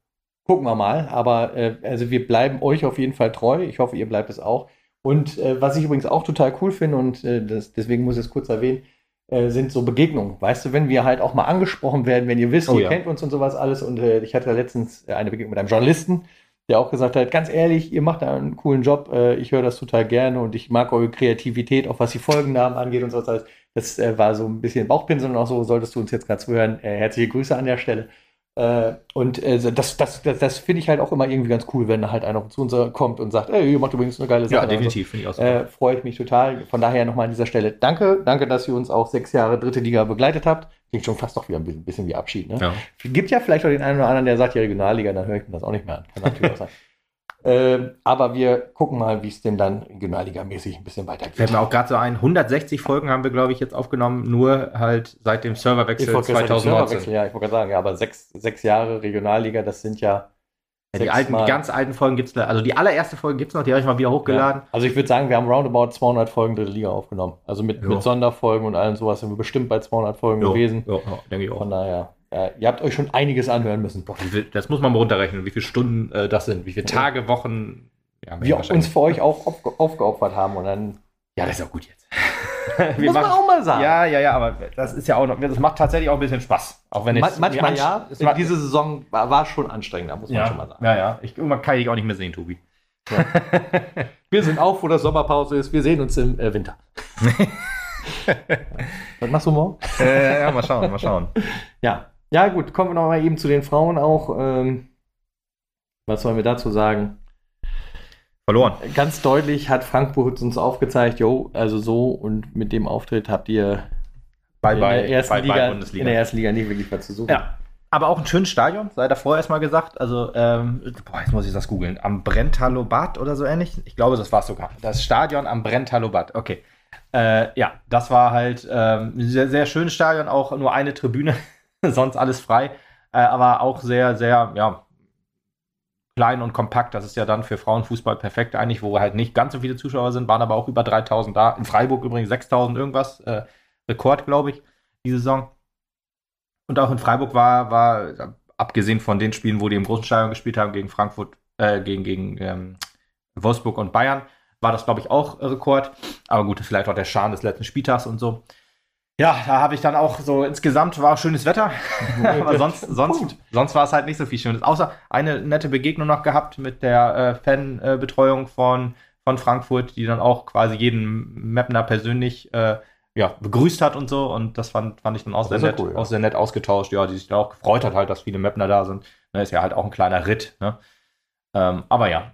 gucken wir mal. Aber äh, also wir bleiben euch auf jeden Fall treu. Ich hoffe, ihr bleibt es auch. Und äh, was ich übrigens auch total cool finde und äh, das, deswegen muss ich es kurz erwähnen, äh, sind so Begegnungen. Weißt du, wenn wir halt auch mal angesprochen werden, wenn ihr wisst, Oh ihr ja. kennt uns und sowas alles. Und äh, ich hatte letztens eine Begegnung mit einem Journalisten, der auch gesagt hat, ganz ehrlich, ihr macht da einen coolen Job. Äh, ich höre das total gerne und ich mag eure Kreativität, auch was die Folgennamen angeht und sowas alles. Das äh, war so ein bisschen Bauchpinseln und auch so, solltest du uns jetzt gerade zuhören. Äh, herzliche Grüße an der Stelle. Äh, und äh, das, das, das, das finde ich halt auch immer irgendwie ganz cool, wenn da halt einer zu uns kommt und sagt, ey, ihr macht übrigens eine geile Sache. Ja, und so. definitiv, finde ich auch so. Äh, Freue ich mich total. Von daher nochmal an dieser Stelle danke. Danke, dass ihr uns auch sechs Jahre dritte Liga begleitet habt. Klingt schon fast doch wieder ein bisschen, bisschen wie Abschied. Ne? ja. Gibt ja vielleicht auch den einen oder anderen, der sagt, ja, Regionalliga, dann höre ich mir das auch nicht mehr an. Kann natürlich auch sein. Ähm, aber wir gucken mal, wie es denn dann Regionalliga-mäßig ein bisschen weitergeht. Fällt mir auch gerade so ein, 160 Folgen haben wir, glaube ich, jetzt aufgenommen, nur halt seit dem Serverwechsel Ich wollte gerade sagen, 2019. Serverwechsel, ja, ich wollte gerade sagen, ja, aber sechs, sechs Jahre Regionalliga, das sind ja. Ja, die, alten, die ganz alten Folgen gibt es, also die allererste Folge gibt es noch, die habe ich mal wieder hochgeladen. Ja. Also ich würde sagen, wir haben roundabout 200 Folgen dritte Liga aufgenommen. Also mit, mit Sonderfolgen und allem sowas sind wir bestimmt bei 200 Folgen Ja, gewesen. ja, ja, denke ich auch. Von daher, ja, ihr habt euch schon einiges anhören müssen. Boah, das muss man mal runterrechnen, wie viele Stunden äh, das sind, wie viele Tage, Wochen. Ja, Wir uns für euch auch aufge aufgeopfert haben und dann Ja, das ist auch gut jetzt. muss man auch mal sagen. Ja, ja, ja, aber das ist ja auch noch, das macht tatsächlich auch ein bisschen Spaß. Auch wenn Ma es manchmal ja. Diese Saison war, war schon anstrengend, da muss man schon mal ja, sagen. ja, ja. Ich, irgendwann kann ich auch nicht mehr sehen, Tobi. Wir sind auch, wo das Sommerpause ist. Wir sehen uns im äh, Winter. Was machst du morgen? äh, ja, mal schauen, mal schauen. Ja. Ja, gut, kommen wir noch mal eben zu den Frauen auch. Ähm, was sollen wir dazu sagen? Verloren. Ganz deutlich hat Frankfurt uns aufgezeigt, jo, also so und mit dem Auftritt habt ihr Bye, in, bye, der ersten bye, bye, Liga, Bundesliga. in der ersten Liga nicht wirklich was zu suchen. Ja. Aber auch ein schönes Stadion, sei davor erstmal gesagt. Also, ähm, boah, jetzt muss ich das googeln. Am Brentalobat oder so ähnlich. Ich glaube, das war es sogar. Das Stadion am Brentalobat. Okay. Äh, ja, das war halt ähm, ein sehr, sehr schönes Stadion, auch nur eine Tribüne, sonst alles frei. Äh, aber auch sehr, sehr, ja, klein und kompakt. Das ist ja dann für Frauenfußball perfekt eigentlich, wo halt nicht ganz so viele Zuschauer sind, waren aber auch über 3000 da. In Freiburg übrigens 6000 irgendwas. Äh, Rekord, glaube ich, die Saison. Und auch in Freiburg war, war, abgesehen von den Spielen, wo die im großen Stadion gespielt haben, gegen Frankfurt, äh, gegen, gegen ähm, Wolfsburg und Bayern, war das, glaube ich, auch Rekord. Aber gut, vielleicht auch der Scham des letzten Spieltags und so. Ja, da habe ich dann auch so insgesamt war schönes Wetter. Aber sonst, sonst, sonst war es halt nicht so viel Schönes. Außer eine nette Begegnung noch gehabt mit der äh, Fanbetreuung von, von Frankfurt, die dann auch quasi jeden Mapner persönlich äh, ja, begrüßt hat und so. Und das fand, fand ich dann auch sehr nett, cool, ja. auch sehr nett ausgetauscht. Ja, die sich dann auch gefreut hat, halt, dass viele Mapner da sind. Ne, ist ja halt auch ein kleiner Ritt. Ne? Ähm, aber ja.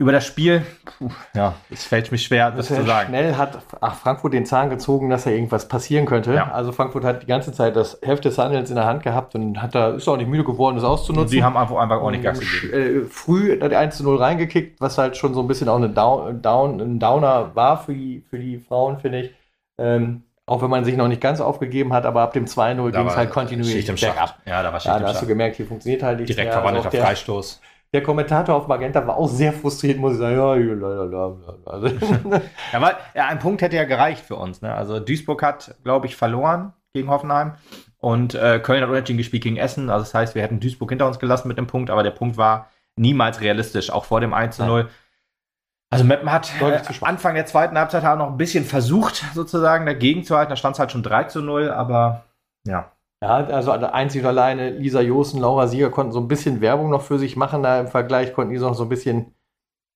Über das Spiel, puh, ja, es fällt mir schwer, das zu sagen. Schnell hat ach, Frankfurt den Zahn gezogen, dass da irgendwas passieren könnte. Ja. Also Frankfurt hat die ganze Zeit das Heft des Handelns in der Hand gehabt und hat da, ist auch nicht müde geworden, das auszunutzen. Und die haben einfach, einfach auch nicht Gas gegeben. äh, früh das 1 zu 0 reingekickt, was halt schon so ein bisschen auch eine Down, Down, ein Downer war für die, für die Frauen, finde ich. Ähm, auch wenn man sich noch nicht ganz aufgegeben hat, aber ab dem 2-0 ging es halt kontinuierlich Schicht im bergab. Schacht. Ja, da war Schicht Ja, im da hast du gemerkt, hier funktioniert halt nichts Direkt mehr. Also der, Freistoß. Der Kommentator auf Magenta war auch sehr frustriert, muss ich sagen. Ja, ja, la, la, la, la. Also, Ja, weil, ja, ein Punkt hätte ja gereicht für uns. Ne? Also Duisburg hat, glaube ich, verloren gegen Hoffenheim. Und äh, Köln hat unentschieden gespielt gegen Essen. Also das heißt, wir hätten Duisburg hinter uns gelassen mit dem Punkt, aber der Punkt war niemals realistisch, auch vor dem 1 zu 0. Also Meppen hat äh. Anfang der zweiten Halbzeit auch noch ein bisschen versucht, sozusagen dagegen zu halten. Da stand es halt schon 3 zu 0, aber ja. Ja, also einzig und alleine Lisa Josen, Laura Sieger konnten so ein bisschen Werbung noch für sich machen. Da im Vergleich konnten die noch so ein bisschen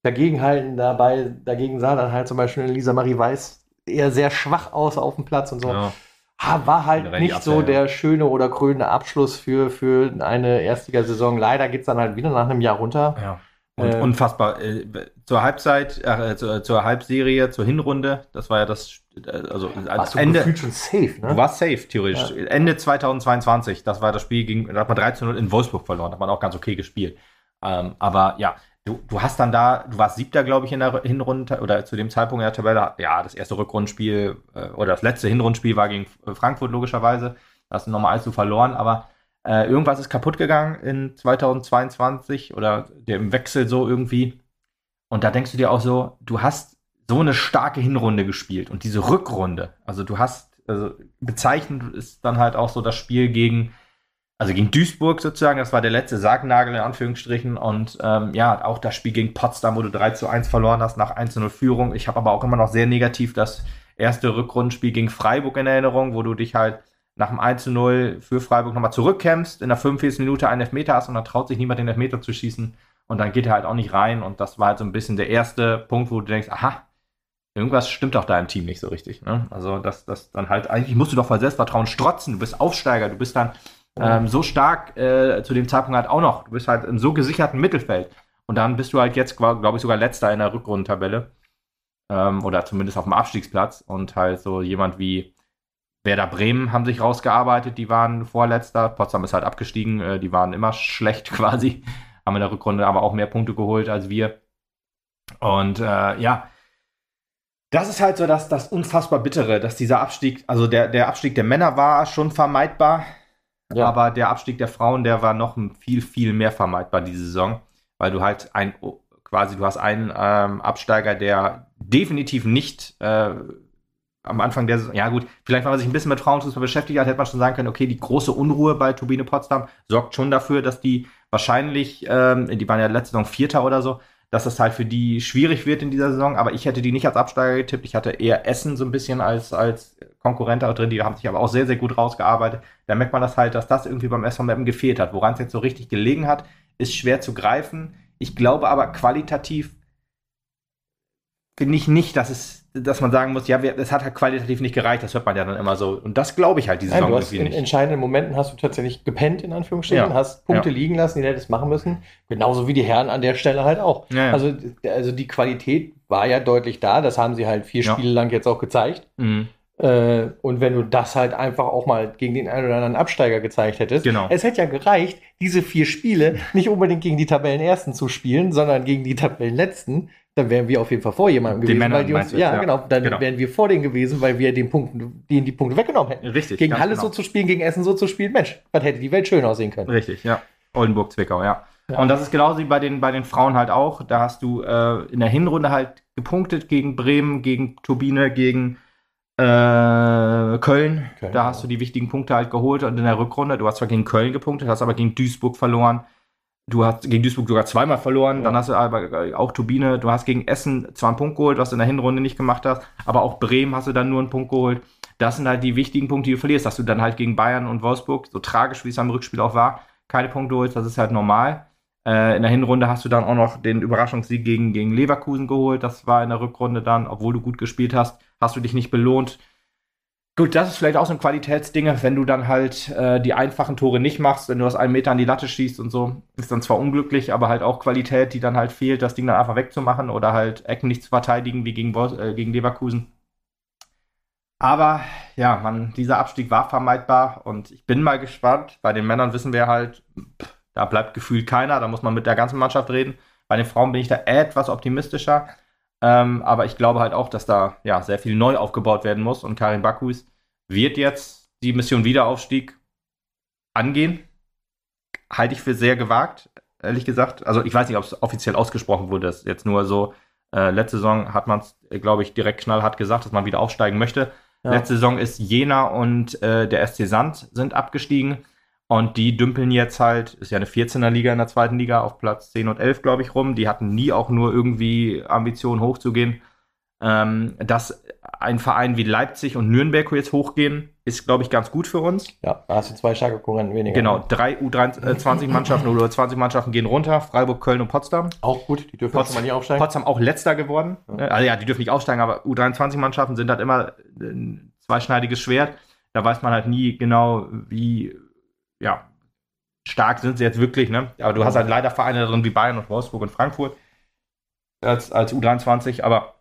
dagegenhalten. Dabei, dagegen sah dann halt zum Beispiel Lisa Marie Weiß eher sehr schwach aus auf dem Platz und so. Ja. War halt nicht so Abwehr, ja. der schöne oder krönende Abschluss für, für eine Erstligasaison. Leider geht's dann halt wieder nach einem Jahr runter. Ja. Und Äh, unfassbar. Äh, zur Halbzeit, äh, zur, zur Halbserie, zur Hinrunde, das war ja das, äh, also als du Ende. schon safe, ne? Du warst safe, theoretisch. Ende 2022, das war das Spiel gegen, da hat man 13 0 in Wolfsburg verloren, da hat man auch ganz okay gespielt. Ähm, aber ja, du, du hast dann da, du warst siebter, glaube ich, in der Hinrunde, oder zu dem Zeitpunkt in der Tabelle, ja, das erste Rückrundenspiel, äh, oder das letzte Hinrundenspiel war gegen Frankfurt, logischerweise. Da hast du nochmal allzu verloren, aber äh, irgendwas ist kaputt gegangen in 2022 oder dem Wechsel so irgendwie. Und da denkst du dir auch so, du hast so eine starke Hinrunde gespielt und diese Rückrunde, also du hast, also bezeichnend ist dann halt auch so das Spiel gegen, also gegen Duisburg sozusagen, das war der letzte Sargnagel in Anführungsstrichen und ähm, ja, auch das Spiel gegen Potsdam, wo du 3 zu 1 verloren hast nach 1 zu 0 Führung. Ich habe aber auch immer noch sehr negativ das erste Rückrundenspiel gegen Freiburg in Erinnerung, wo du dich halt nach dem 1 zu 0 für Freiburg nochmal zurückkämpfst, in der 45. Minute einen Elfmeter hast und dann traut sich niemand den Elfmeter zu schießen und dann geht er halt auch nicht rein und das war halt so ein bisschen der erste Punkt, wo du denkst, aha, irgendwas stimmt doch da im Team nicht so richtig. Ne? Also das, das dann halt, eigentlich musst du doch vor Selbstvertrauen strotzen, du bist Aufsteiger, du bist dann ähm, so stark äh, zu dem Zeitpunkt halt auch noch, du bist halt im so gesicherten Mittelfeld und dann bist du halt jetzt, glaube ich, sogar letzter in der Rückrundentabelle ähm, oder zumindest auf dem Abstiegsplatz und halt so jemand wie Werder Bremen haben sich rausgearbeitet, die waren vorletzter. Potsdam ist halt abgestiegen, äh, die waren immer schlecht quasi. Haben in der Rückrunde aber auch mehr Punkte geholt als wir. Und äh, ja, das ist halt so das, das unfassbar Bittere, dass dieser Abstieg, also der, der Abstieg der Männer war schon vermeidbar, Ja. aber der Abstieg der Frauen, der war noch viel, viel mehr vermeidbar diese Saison, weil du halt ein, quasi, du hast einen ähm, Absteiger, der definitiv nicht äh, am Anfang der Saison, ja gut, vielleicht wenn man sich ein bisschen mit Frauenfußball beschäftigt hat, hätte man schon sagen können, okay, die große Unruhe bei Turbine Potsdam sorgt schon dafür, dass die wahrscheinlich, ähm, die waren ja letzte Saison Vierter oder so, dass das halt für die schwierig wird in dieser Saison, aber ich hätte die nicht als Absteiger getippt, ich hatte eher Essen so ein bisschen als, als Konkurrent da drin, die haben sich aber auch sehr, sehr gut rausgearbeitet. Da merkt man das halt, dass das irgendwie beim SV Meppen gefehlt hat. Woran es jetzt so richtig gelegen hat, ist schwer zu greifen. Ich glaube aber qualitativ finde ich nicht, dass es, dass man sagen muss, ja, es hat halt qualitativ nicht gereicht, das hört man ja dann immer so. Und das glaube ich halt diese Saison irgendwie in nicht. entscheidenden Momenten hast du tatsächlich gepennt, in Anführungsstrichen, Ja. hast Punkte Ja. liegen lassen, die hättest machen müssen. Genauso wie die Herren an der Stelle halt auch. Ja. Also, also die Qualität war ja deutlich da, das haben sie halt vier. Spiele lang jetzt auch gezeigt. Mhm. Äh, und wenn du das halt einfach auch mal gegen den einen oder anderen Absteiger gezeigt hättest, Genau. es hätte ja gereicht, diese vier Spiele nicht unbedingt gegen die Tabellenersten zu spielen, sondern gegen die Tabellenletzten. Dann wären wir auf jeden Fall vor jemandem gewesen, Männern weil die uns, ja, ja. genau, dann Genau. wären wir vor denen gewesen, weil wir den Punkten, denen die Punkte weggenommen hätten. Richtig. Gegen Halle genau. so zu spielen, gegen Essen so zu spielen, Mensch, was hätte die Welt schön aussehen können. Richtig, ja. Oldenburg, Zwickau, ja. Ja. Und das ist genauso wie bei den, bei den Frauen halt auch. Da hast du äh, in der Hinrunde halt gepunktet gegen Bremen, gegen Turbine, gegen äh, Köln. Köln, da hast du die wichtigen Punkte halt geholt. Und in der Rückrunde, du hast zwar gegen Köln gepunktet, hast aber gegen Duisburg verloren. Du hast gegen Duisburg sogar zweimal verloren. Ja. Dann hast du aber äh, auch Turbine. Du hast gegen Essen zwar einen Punkt geholt, was du in der Hinrunde nicht gemacht hast. Aber auch Bremen hast du dann nur einen Punkt geholt. Das sind halt die wichtigen Punkte, die du verlierst. Dass du dann halt gegen Bayern und Wolfsburg, so tragisch wie es am Rückspiel auch war, keine Punkte holst. Das ist halt normal. Äh, in der Hinrunde hast du dann auch noch den Überraschungssieg gegen, gegen Leverkusen geholt. Das war in der Rückrunde dann, obwohl du gut gespielt hast, hast du dich nicht belohnt. Gut, das ist vielleicht auch so ein Qualitätsding, wenn du dann halt äh, die einfachen Tore nicht machst, wenn du aus einem Meter an die Latte schießt und so, ist dann zwar unglücklich, aber halt auch Qualität, die dann halt fehlt, das Ding dann einfach wegzumachen oder halt Ecken nicht zu verteidigen wie gegen, äh, gegen Leverkusen. Aber ja, man, dieser Abstieg war vermeidbar und ich bin mal gespannt. Bei den Männern wissen wir halt, pff, da bleibt gefühlt keiner, da muss man mit der ganzen Mannschaft reden. Bei den Frauen bin ich da etwas optimistischer. Ähm, aber ich glaube halt auch, dass da ja sehr viel neu aufgebaut werden muss und Karin Bakus wird jetzt die Mission Wiederaufstieg angehen. Halte ich für sehr gewagt, ehrlich gesagt. Also ich weiß nicht, ob es offiziell ausgesprochen wurde. Das ist jetzt nur so, äh, letzte Saison hat man es, glaube ich, direkt knallhart gesagt, dass man wieder aufsteigen möchte. Ja. Letzte Saison ist Jena und äh, der SC Sand sind abgestiegen. Und die dümpeln jetzt halt, ist ja eine 14er Liga in der zweiten Liga, auf Platz 10 und 11, glaube ich, rum. Die hatten nie auch nur irgendwie Ambitionen hochzugehen. Ähm, dass ein Verein wie Leipzig und Nürnberg jetzt hochgehen, ist, glaube ich, ganz gut für uns. Ja, da hast du zwei starke Konkurrenten weniger. Genau, drei U23-Mannschaften oder 20 Mannschaften gehen runter, Freiburg, Köln und Potsdam. Auch gut, die dürfen Pots- schon mal nicht aufsteigen. Potsdam auch letzter geworden. Ja. Also ja, die dürfen nicht aufsteigen, aber U23-Mannschaften sind halt immer ein zweischneidiges Schwert. Da weiß man halt nie genau, wie ja, stark sind sie jetzt wirklich. Ne? Aber du hast halt leider Vereine drin wie Bayern und Wolfsburg und Frankfurt als, als U23. Aber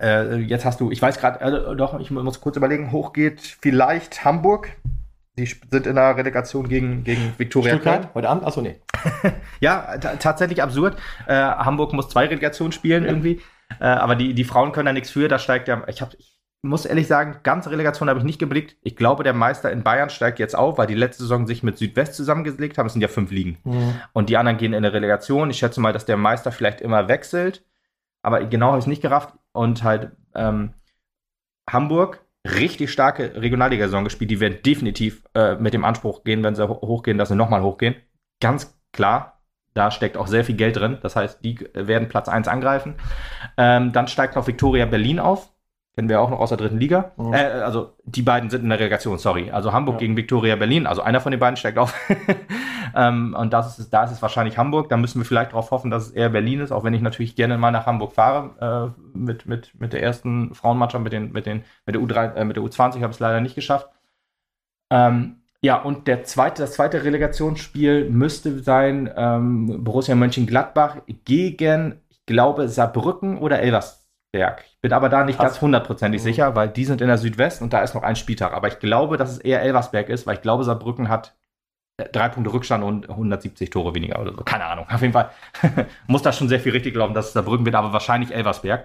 äh, jetzt hast du, ich weiß gerade, äh, doch, ich muss kurz überlegen, hoch geht vielleicht Hamburg. Die sind in der Relegation gegen, gegen Viktoria Köln. Stuttgart, heute Abend? Achso, nee. Ja, ta- tatsächlich absurd. Äh, Hamburg muss zwei Relegationen spielen irgendwie. Äh, aber die, die Frauen können da nichts für. Da steigt der. Ich, hab, ich muss ehrlich sagen, ganze Relegation habe ich nicht geblickt. Ich glaube, der Meister in Bayern steigt jetzt auf, weil die letzte Saison sich mit Südwest zusammengelegt haben. Es sind ja fünf Ligen. Und die anderen gehen in eine Relegation. Ich schätze mal, dass der Meister vielleicht immer wechselt. Aber genau habe ich es nicht gerafft. Und halt ähm, Hamburg, richtig starke Regionalliga-Saison gespielt. Die werden definitiv äh, mit dem Anspruch gehen, wenn sie ho- hochgehen, dass sie nochmal hochgehen. Ganz klar, da steckt auch sehr viel Geld drin. Das heißt, die äh, werden Platz 1 angreifen. Ähm, dann steigt noch Viktoria Berlin auf. Kennen wir auch noch aus der dritten Liga. Mhm. Äh, also die beiden sind in der Relegation, sorry. Also Hamburg Ja. gegen Viktoria Berlin. Also einer von den beiden steigt auf. ähm, und das ist, da ist es wahrscheinlich Hamburg. Da müssen wir vielleicht darauf hoffen, dass es eher Berlin ist, auch wenn ich natürlich gerne mal nach Hamburg fahre. Äh, mit, mit, mit der ersten Frauenmannschaft, mit, den, mit, den, mit, der U3, äh, mit der U20 habe ich es leider nicht geschafft. Ähm, ja, und der zweite, das zweite Relegationsspiel müsste sein ähm, Borussia Mönchengladbach gegen, ich glaube, Saarbrücken oder Elversberg. Ich bin aber da nicht Krass. ganz hundertprozentig Mhm. sicher, weil die sind in der Südwest und da ist noch ein Spieltag. Aber ich glaube, dass es eher Elversberg ist, weil ich glaube, Saarbrücken hat äh, drei Punkte Rückstand und 170 Tore weniger oder so. Keine Ahnung. Auf jeden Fall muss da schon sehr viel richtig glauben, dass es Saarbrücken wird, aber wahrscheinlich Elversberg.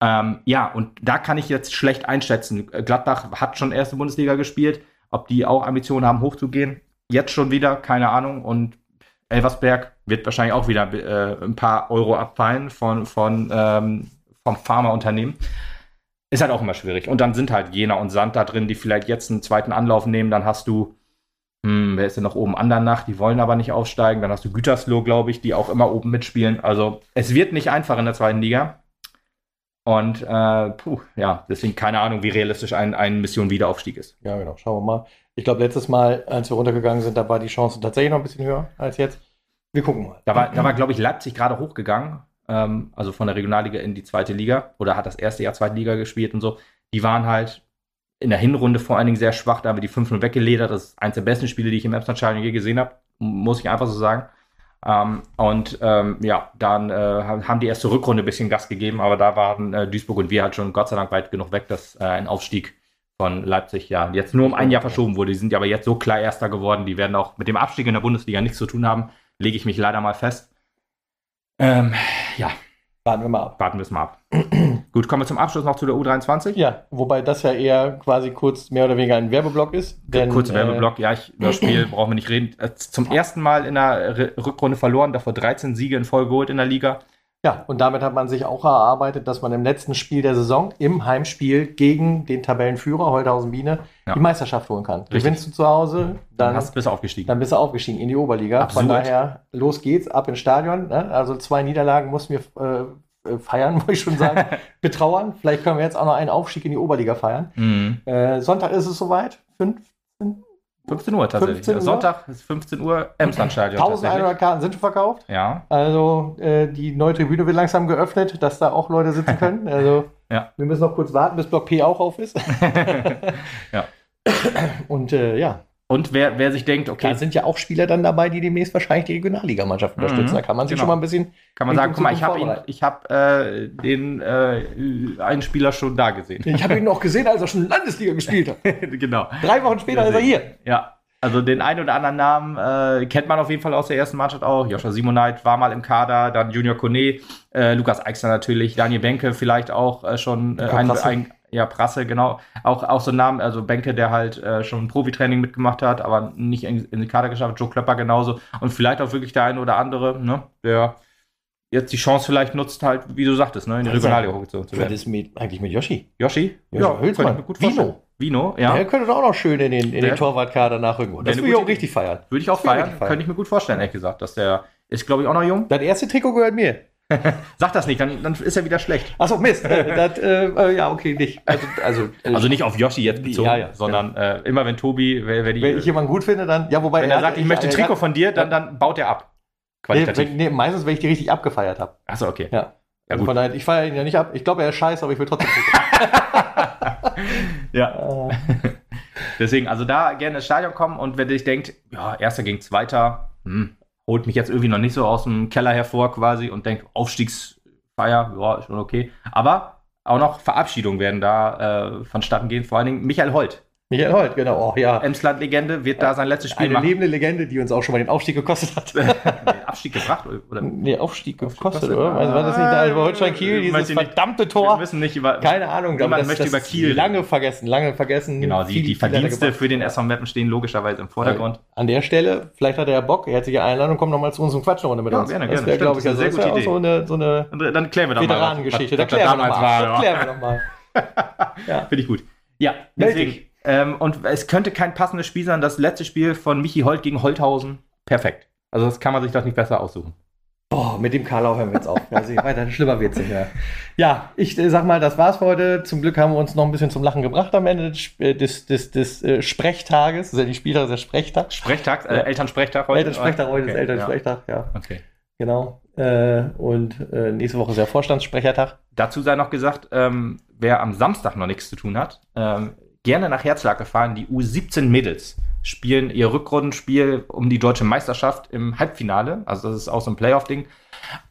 Ähm, ja, und da kann ich jetzt schlecht einschätzen. Gladbach hat schon erste Bundesliga gespielt. Ob die auch Ambitionen haben, hochzugehen. Jetzt schon wieder, keine Ahnung. Und Elversberg wird wahrscheinlich auch wieder äh, ein paar Euro abfallen von, von, ähm, vom Pharmaunternehmen. Ist halt auch immer schwierig. Und dann sind halt Jena und Sand da drin, die vielleicht jetzt einen zweiten Anlauf nehmen. Dann hast du, hm, wer ist denn noch oben? Andernach, die wollen aber nicht aufsteigen. Dann hast du Gütersloh, glaube ich, die auch immer oben mitspielen. Also es wird nicht einfach in der zweiten Liga. Und äh, puh, ja, deswegen keine Ahnung, wie realistisch ein, ein Mission-Wiederaufstieg ist. Ja, genau. Schauen wir mal. Ich glaube, letztes Mal, als wir runtergegangen sind, da war die Chance tatsächlich noch ein bisschen höher als jetzt. Wir gucken mal. Da war, da war glaube ich, Leipzig gerade hochgegangen, ähm, also von der Regionalliga in die zweite Liga oder hat das erste Jahr zweite Liga gespielt und so. Die waren halt in der Hinrunde vor allen Dingen sehr schwach, da haben wir die 5-0 weggeledert. Das ist eins der besten Spiele, die ich im Emsland-Stadion je gesehen habe, muss ich einfach so sagen. Ähm, und ähm, ja, dann äh, haben die erste Rückrunde ein bisschen Gas gegeben, aber da waren äh, Duisburg und wir halt schon Gott sei Dank weit genug weg, dass äh, ein Aufstieg von Leipzig ja jetzt nur um ein Jahr verschoben wurde. Die sind ja aber jetzt so klar Erster geworden, die werden auch mit dem Abstieg in der Bundesliga nichts zu tun haben, lege ich mich leider mal fest. Ähm, ja, Warten wir mal ab. warten wir es mal ab. Gut, kommen wir zum Abschluss noch zu der U23. Ja, wobei das ja eher quasi kurz mehr oder weniger ein Werbeblock ist. Denn, Kurzer Werbeblock, ja, ich, über das Spiel brauchen wir nicht reden. Äh, Zum ersten Mal in der Rückrunde verloren, davor 13 Siege in Folge geholt in der Liga. Ja, und damit hat man sich auch erarbeitet, dass man im letzten Spiel der Saison im Heimspiel gegen den Tabellenführer Holthausen Biene Ja. die Meisterschaft holen kann. Richtig. Gewinnst du zu Hause, Dann dann, hast, bist du aufgestiegen. dann bist du aufgestiegen in die Oberliga. Von Absurd. daher, los geht's, ab ins Stadion. Ne? Also zwei Niederlagen mussten wir äh, äh, feiern, muss ich schon sagen. Betrauern. Vielleicht können wir jetzt auch noch einen Aufstieg in die Oberliga feiern. Mhm. Äh, Sonntag ist es soweit. Fünf, 15 Uhr tatsächlich. 15 Uhr? Sonntag ist 15 Uhr Emslandstadion. 1100 Karten sind schon verkauft. Ja, Also äh, die neue Tribüne wird langsam geöffnet, dass da auch Leute sitzen können. Also Ja. wir müssen noch kurz warten, bis Block P auch auf ist. Ja. Und äh, ja, Und wer, wer sich denkt, okay, da sind ja auch Spieler dann dabei, die demnächst wahrscheinlich die Regionalligamannschaft Mhm, unterstützen. Da kann man sich genau. schon mal ein bisschen. kann man sagen, guck mal, ich habe habe äh, den äh, einen Spieler schon da gesehen. Ich habe ihn noch gesehen, als er schon Landesliga gespielt hat. genau. Drei Wochen später ist er hier. Ja, also den einen oder anderen Namen äh, kennt man auf jeden Fall aus der ersten Mannschaft auch. Joscha Simoneit war mal im Kader, dann Junior Kone, äh, Lukas Eichster natürlich, Daniel Benke vielleicht auch äh, schon äh, ein, ein, ja, Prasse, genau. Auch, auch so ein Name, also Benke, der halt äh, schon Profitraining mitgemacht hat, aber nicht in, in den Kader geschafft, Joe Klöpper genauso. Und vielleicht auch wirklich der eine oder andere, ne, der jetzt die Chance vielleicht nutzt, halt, wie du sagtest, ne, in die Also, Regionalliga hochgezogen zu werden. ist mit, eigentlich mit Yoshi? Yoshi? Hülsmann. könnte ich mir gut vorstellen. Vino. Vino, ja. Der könnte auch noch schön in den, in Der- den Torwartkader nachrücken. Und das würde ich auch richtig feiern. Würde ich auch Das feiern. feiern. Könnte ich mir gut vorstellen, ehrlich gesagt. Dass der ist, glaube ich, auch noch jung. Das erste Trikot gehört mir. Sag das nicht, dann, dann ist er wieder schlecht. Achso, Mist. Äh, das, äh, ja, okay, nicht. Also, also, äh, Also nicht auf Yoshi jetzt bezogen, Ja, ja, sondern Äh, immer wenn Tobi, wer, wer die, wenn ich jemanden gut finde, dann. Ja, wobei wenn er sagt, ich möchte Trikot von dir, dann, dann baut er ab. Nee, Qualitativ. wenn, nee, meistens, wenn ich die richtig abgefeiert habe. Achso, okay. Ja. Ja, Also gut. von daher, ich feiere ihn ja nicht ab. Ich glaube, er ist scheiße, aber ich will trotzdem. Ja. Äh, Deswegen, also da gerne ins Stadion kommen und wenn ihr denkt, ja, erster gegen zweiter, hm, holt mich jetzt irgendwie noch nicht so aus dem Keller hervor quasi und denkt, Aufstiegsfeier, ja, ist schon okay. Aber auch noch Verabschiedungen werden da äh, vonstatten gehen, vor allen Dingen Michael Holt. Michael Holt, genau. Oh, ja. Emsland-Legende wird da sein letztes Spiel Eine machen. lebende Legende, die uns auch schon mal den Aufstieg gekostet hat. Den Abstieg gebracht? Oder? nee, Aufstieg gekostet, gekostet. oder? Also war das nicht der alte Holstein Kiel, Äh, dieses ich nicht. verdammte Wir Tor? müssen nicht über. Keine Ahnung, Niemand das, möchte das über Kiel Lange vergessen, lange vergessen. Genau, die, die hat er Verdienste für den SV Meppen stehen logischerweise im Vordergrund. An der Stelle, vielleicht hat er ja Bock, herzliche Einladung, komm noch mal zu uns und quatsch eine Runde mit Ja, uns. gerne, das wäre, glaube ich, das also das eine sehr auch gute so eine, so eine dann klären wir doch mal. Veteranengeschichte. Da klären wir damals noch mal. war. Das klären wir noch mal. Ja. Finde ich gut. Ja, deswegen. Ähm, und es könnte kein passendes Spiel sein. Das letzte Spiel von Michi Holt gegen Holthausen. Perfekt. Also das kann man sich doch nicht besser aussuchen. Boah, mit dem Karlau hören wir jetzt auf. Also weiter schlimmer wird's nicht mehr. Ja, ich äh, sag mal, das war's für heute. Zum Glück haben wir uns noch ein bisschen zum Lachen gebracht am Ende des, äh, des, des, des äh, Sprechtages. Das ist ja die Spieltag, das ist der Sprechtag. Sprechtag, äh, Ja. Elternsprechtag heute. Elternsprechtag heute ist Okay, Elternsprechtag, ja. Ja. Okay. Genau. Äh, und nächste Woche ist ja Vorstandssprechertag. Dazu sei noch gesagt, ähm, wer am Samstag noch nichts zu tun hat, ähm, gerne nach Herzlake fahren. Die U17 Mädels spielen ihr Rückrundenspiel um die deutsche Meisterschaft im Halbfinale. Also das ist auch so ein Playoff-Ding.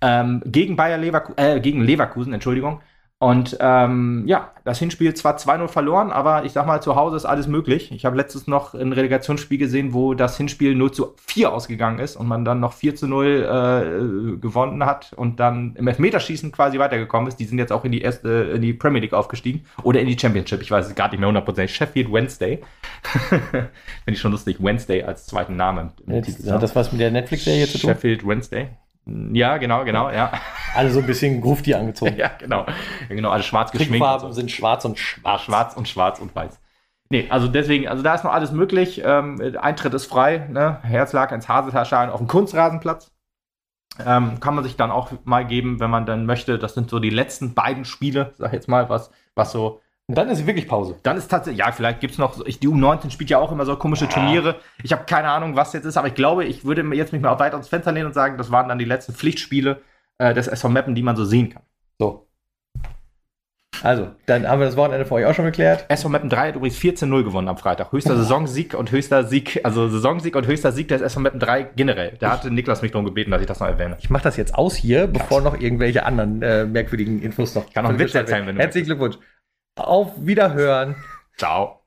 Ähm, gegen Bayer Leverkusen, äh, gegen Leverkusen, Entschuldigung. Und ähm, ja, das Hinspiel zwar 2-0 verloren, aber ich sag mal, zu Hause ist alles möglich. Ich habe letztens noch ein Relegationsspiel gesehen, wo das Hinspiel 0 zu 4 ausgegangen ist und man dann noch 4 zu 0 äh, gewonnen hat und dann im Elfmeterschießen quasi weitergekommen ist. Die sind jetzt auch in die erste, in die Premier League aufgestiegen oder in die Championship. Ich weiß es gar nicht mehr hundertprozentig. Sheffield Wednesday. Finde ich schon lustig. Wednesday als zweiten Namen. im Jetzt, Titel, hat das was mit der Netflix-Serie zu tun? Sheffield Wednesday. Ja, genau, genau, ja. Alle so ein bisschen Grufti angezogen. ja, genau. Genau, alles schwarz geschminkt. und Trickfarben so. sind schwarz und schwarz. Schwarz und schwarz und weiß. Nee, also deswegen, also da ist noch alles möglich. Ähm, Eintritt ist frei, ne? Herzlag ins Haseltaschein auf dem Kunstrasenplatz. Ähm, kann man sich dann auch mal geben, wenn man dann möchte. Das sind so die letzten beiden Spiele, sag ich jetzt mal, was, was so. Und dann ist wirklich Pause. Dann ist tatsächlich, ja, vielleicht gibt es noch, ich, die U19 spielt ja auch immer so komische Turniere. Ich habe keine Ahnung, was jetzt ist, aber ich glaube, ich würde jetzt mich mal weit ans Fenster lehnen und sagen, das waren dann die letzten Pflichtspiele äh, des SV Meppen, die man so sehen kann. So. Also, dann haben wir das Wochenende für euch auch schon geklärt. SV Meppen 3 hat übrigens 14-0 gewonnen am Freitag. Höchster Saisonsieg und höchster Sieg, also Saisonsieg und höchster Sieg des SV Meppen 3 generell. Da hatte Niklas mich darum gebeten, dass ich das noch erwähne. Ich mache das jetzt aus hier, bevor noch irgendwelche anderen äh, merkwürdigen Infos noch. kann noch einen Witz erzählen, wenn du Herzlichen Glückwunsch. Auf Wiederhören. Ciao.